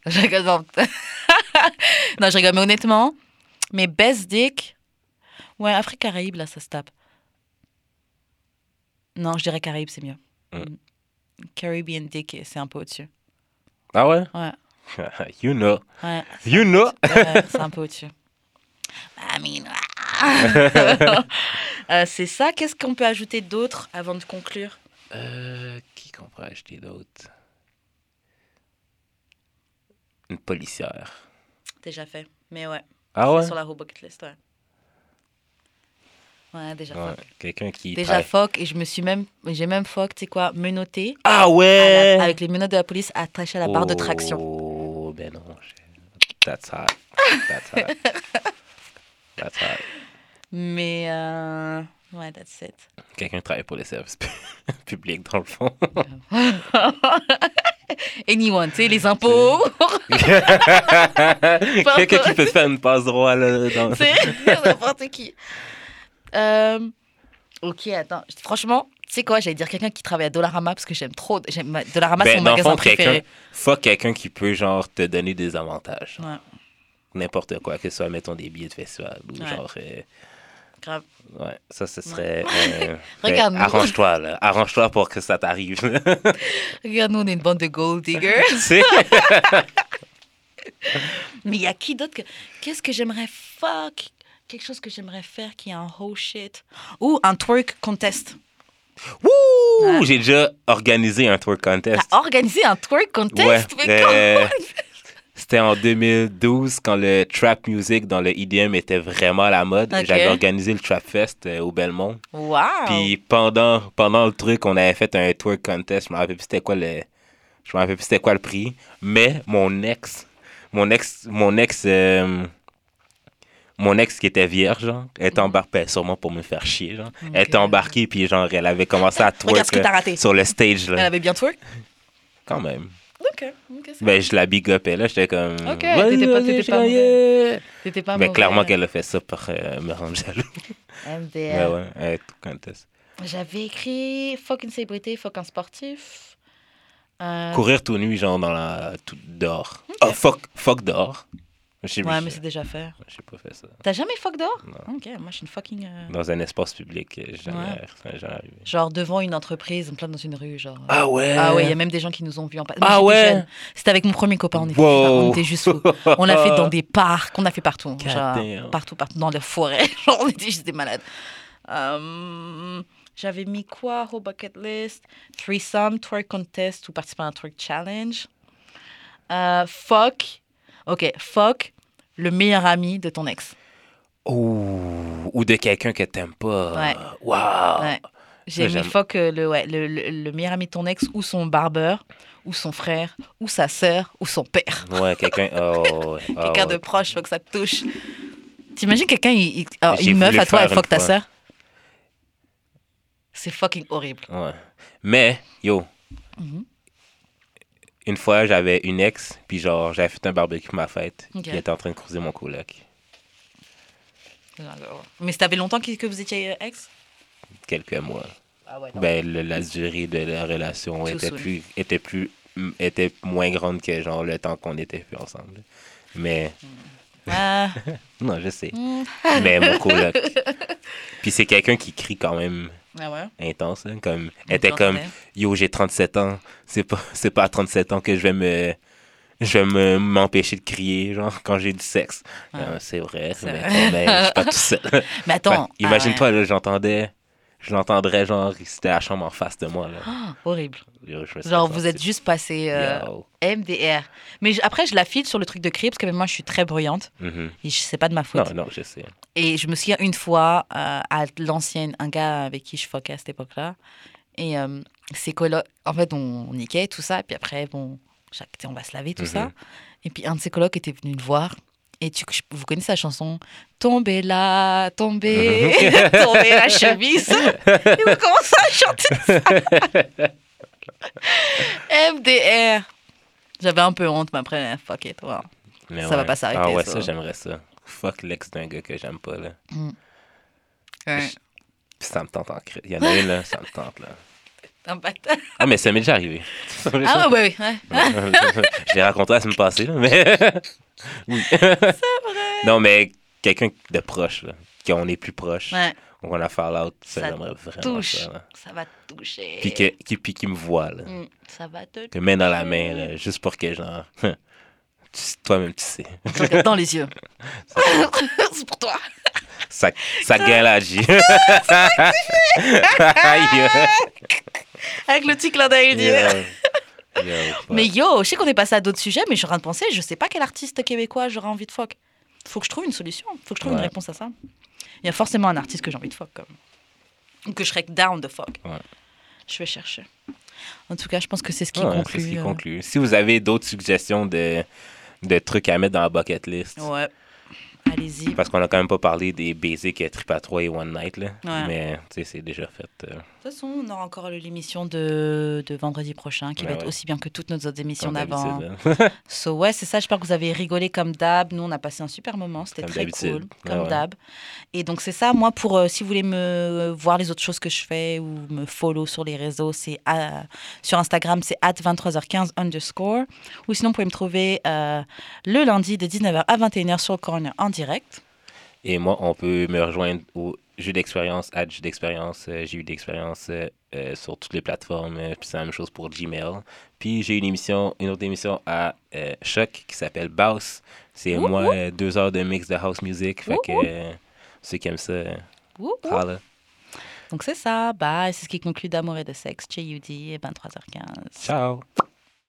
Je rigole, non. non, je rigole, mais honnêtement, mes best dick, ouais, Afrique Caraïbes, là, ça se tape. Non, je dirais Caraïbes, c'est mieux. Mm. Mm. Caribbean dick, c'est un peu au-dessus. Ah ouais? Ouais, you know. ouais, You know. ouais, c'est un peu au-dessus. I mean, Euh, c'est ça. Qu'est-ce qu'on peut ajouter d'autre avant de conclure? Euh, qui qu'on pourrait acheter d'autre? Une policière. Déjà fait, mais ouais. Ah ouais? sur la bucket list, ouais. Ouais, déjà Ouais, fuck. quelqu'un qui. Déjà travaille- fuck, et je me suis même, j'ai même fuck, tu sais quoi, menotté Ah ouais! la- avec les menottes de la police attachées à la barre de traction. Oh, ben non. That's hot. That's hot. That's hot. Mais euh, ouais, that's it. Quelqu'un travaille pour les services pu- publics, dans le fond. Anyone, tu sais, les impôts, Quelqu'un qui peut faire une passe droit, là. Dans... c'est n'importe qui. Euh, ok, attends, franchement, tu sais quoi, j'allais dire quelqu'un qui travaille à Dollarama parce que j'aime trop, j'aime Dollarama, c'est Ben, mon dans le magasin fond, quelqu'un, préféré. fuck quelqu'un qui peut, genre, te donner des avantages. Ouais, N'importe quoi, que ce soit, mettons, des billets de festival ou Ouais. genre. euh, grave. ouais, ça, ce serait. euh, Regarde-nous. Arrange-toi, là. Arrange-toi pour que ça t'arrive. Regarde, nous, on est une bande de gold diggers. Mais il y a qui d'autre que. Qu'est-ce que j'aimerais fuck Quelque chose que j'aimerais faire qui est un whole shit? Ou un twerk contest. Wouh! Ouais. J'ai déjà organisé un twerk contest. T'as organisé un twerk contest? Ouais, Mais euh, comment C'était en 2012 quand le trap music dans le EDM était vraiment à la mode. J'avais organisé le Trap Fest euh, au Belmont. Wow Puis pendant, pendant le truc, on avait fait un twerk contest. Je me rappelle plus c'était quoi le je me rappelle plus c'était quoi le prix, mais mon ex mon ex mon ex euh, mon ex qui était vierge, genre, elle était embarquée sûrement pour me faire chier, genre. Elle était embarquée puis genre elle avait commencé à Regarde ce que twerk raté. sur le stage Elle là. avait bien twerk? Quand même. Ok, ok, c'est Ben je la big upais là, j'étais comme Ok, t'étais pas- t'étais pas yeah. T'étais pas Mais mauvais. clairement qu'elle a fait ça pour euh, me rendre jaloux. MDR. Mais ouais, elle contest. J'avais écrit fuck une célébrité, fuck un sportif. Euh, Courir tout nu genre dans la tout dehors. Oh fuck fuck dehors. Ouais, mais c'est déjà fait. j'ai pas fait ça. T'as jamais fuck dehors? Non. Ok, moi je suis une fucking. euh, Dans un espace public, euh, jamais, Ouais. ça m'est jamais arrivé. Genre devant une entreprise, en plein dans une rue, genre. euh. Ah ouais? Ah ouais, il y a même des gens qui nous ont vus en passant. Ah ouais? C'était avec mon premier copain, on était, on était juste fous. On l'a fait dans des parcs, on a fait partout. God genre, damn. partout, partout, dans les forêts. Genre, on était juste des malades. Euh, J'avais mis quoi au bucket list? Threesome, twerk contest ou participer à un twerk challenge. Euh, fuck. Ok, fuck le meilleur ami de ton ex. Ouh, ou de quelqu'un que t'aimes pas. Ouais. Wow. Ouais. J'ai mis fuck euh, le, ouais, le, le, le meilleur ami de ton ex ou son barbeur ou son frère ou sa sœur ou son père. Ouais, quelqu'un. Oh. Ah quelqu'un de proche, faut que ça te touche. T'imagines quelqu'un, il, il- alors, J'ai une meuf à toi, elle fuck ta sœur? C'est fucking horrible. Ouais. Mais, yo, Mhm. Une fois, j'avais une ex, puis genre, j'avais fait un barbecue pour ma fête, elle était en train de croiser mon coloc. Mais ça fait longtemps que vous étiez ex? Quelques mois. Ah ouais. Ben, le- la durée de la relation était soon. plus, était plus, était moins grande que genre le temps qu'on était plus ensemble. Mais, Ah, non, je sais. hmm. Mais mon coloc. Puis c'est quelqu'un qui crie quand même Ah ouais? intense, là, comme, elle était comme, yo, j'ai 37 ans, c'est pas, c'est pas à 37 ans que je vais me, je vais me, m'empêcher de crier, genre, quand j'ai du sexe. Ouais. Euh, c'est vrai, C'est mais, je suis pas tout seul. Mais attends. Imagine-toi, ah j'entendais, je l'entendrais, genre, c'était la chambre en face de moi, là. Ah, horrible. Yo, Genre, vous êtes juste passé euh. MDR. Mais je- après, je la file sur le truc de crier parce que même moi, je suis très bruyante. Mhm. Et je sais pas de ma faute. Non, non, je sais. Et je me souviens une fois, euh, à l'ancienne, un gars avec qui je fuckais à cette époque-là. Et euh, ses colocs, en fait, on, on niquait, tout ça. Et puis après, bon, chaque, on va se laver, tout ça. Mhm. Et puis un de ses colocs était venu le voir. Et tu, vous connaissez la chanson Tomber là, tomber, tomber la chemise. Et vous commencez à chanter ça. MDR. J'avais un peu honte, mais après, fuck it. wow. Mais Ça va pas s'arrêter, Ah ouais, ça. ça, j'aimerais ça. Fuck l'ex d'un gars que j'aime pas, là. Ouais. Puis ça me tente en cri. Il y en a une, là, ça me tente, là. Impact. Ah, mais ça m'est déjà arrivé. Ah ouais, ouais, ouais. je l'ai raconté la semaine passée, là, mais... oui. C'est vrai. Non, mais quelqu'un de proche, là. Qu'on est plus proche. Ouais, On a fall out, ça, Ça j'aimerais vraiment touche. ça, là. ça va te toucher. Puis que- qui, puis qui me voit, là. Mm, ça va te Que main dans la main, là, juste pour que, genre... Toi-même, tu sais. Regarde dans les yeux. C'est pour toi. Ça, ça à J. Aïe. Avec le petit clin d'œil. Mais yo, je sais qu'on est passé à d'autres sujets, mais je suis en train de penser, je sais pas quel artiste québécois j'aurais envie de fuck. Faut que je trouve une solution. Faut que je trouve une réponse à ça. Il y a forcément un artiste que j'ai envie de fuck, comme. Ou que je serais down de fuck. Ouais. Je vais chercher. En tout cas, je pense que c'est ce qui Ouais, conclut. c'est ce qui euh, conclut. Si vous avez d'autres suggestions de, de trucs à mettre dans la bucket list, Ouais. Allez-y. parce qu'on a quand même pas parlé des basics euh, trip à 3 et one night, là. Ouais. mais tu sais, c'est déjà fait. euh, toute façon, on aura encore l'émission de, de vendredi prochain qui Ouais, va être ouais. aussi bien que toutes nos autres émissions d'avant. So, ouais, c'est ça. J'espère que vous avez rigolé comme d'hab. Nous, on a passé un super moment. C'était très cool, comme d'hab. Et donc, c'est ça. Moi, pour euh, si vous voulez me voir les autres choses que je fais ou me follow sur les réseaux, c'est à- sur Instagram, c'est at 23h15 underscore. Ou sinon, vous pouvez me trouver euh, le lundi de 19h à 21h sur le corner en direct. Et moi, on peut me rejoindre au jeu d'expérience, à jeu d'expérience. euh, j'ai eu d'expérience euh, euh, sur toutes les plateformes. euh, puis c'est la même chose pour Gmail. Puis j'ai une émission, une autre émission à Choc qui s'appelle Baus. C'est Ouh, moi, ouh. deux heures de mix de house music. Fait Ouh, que ceux qui aiment ça, holla. Donc, c'est ça. Bye. C'est ce qui conclut d'amour et de sexe. JUD, 23h15. Ciao!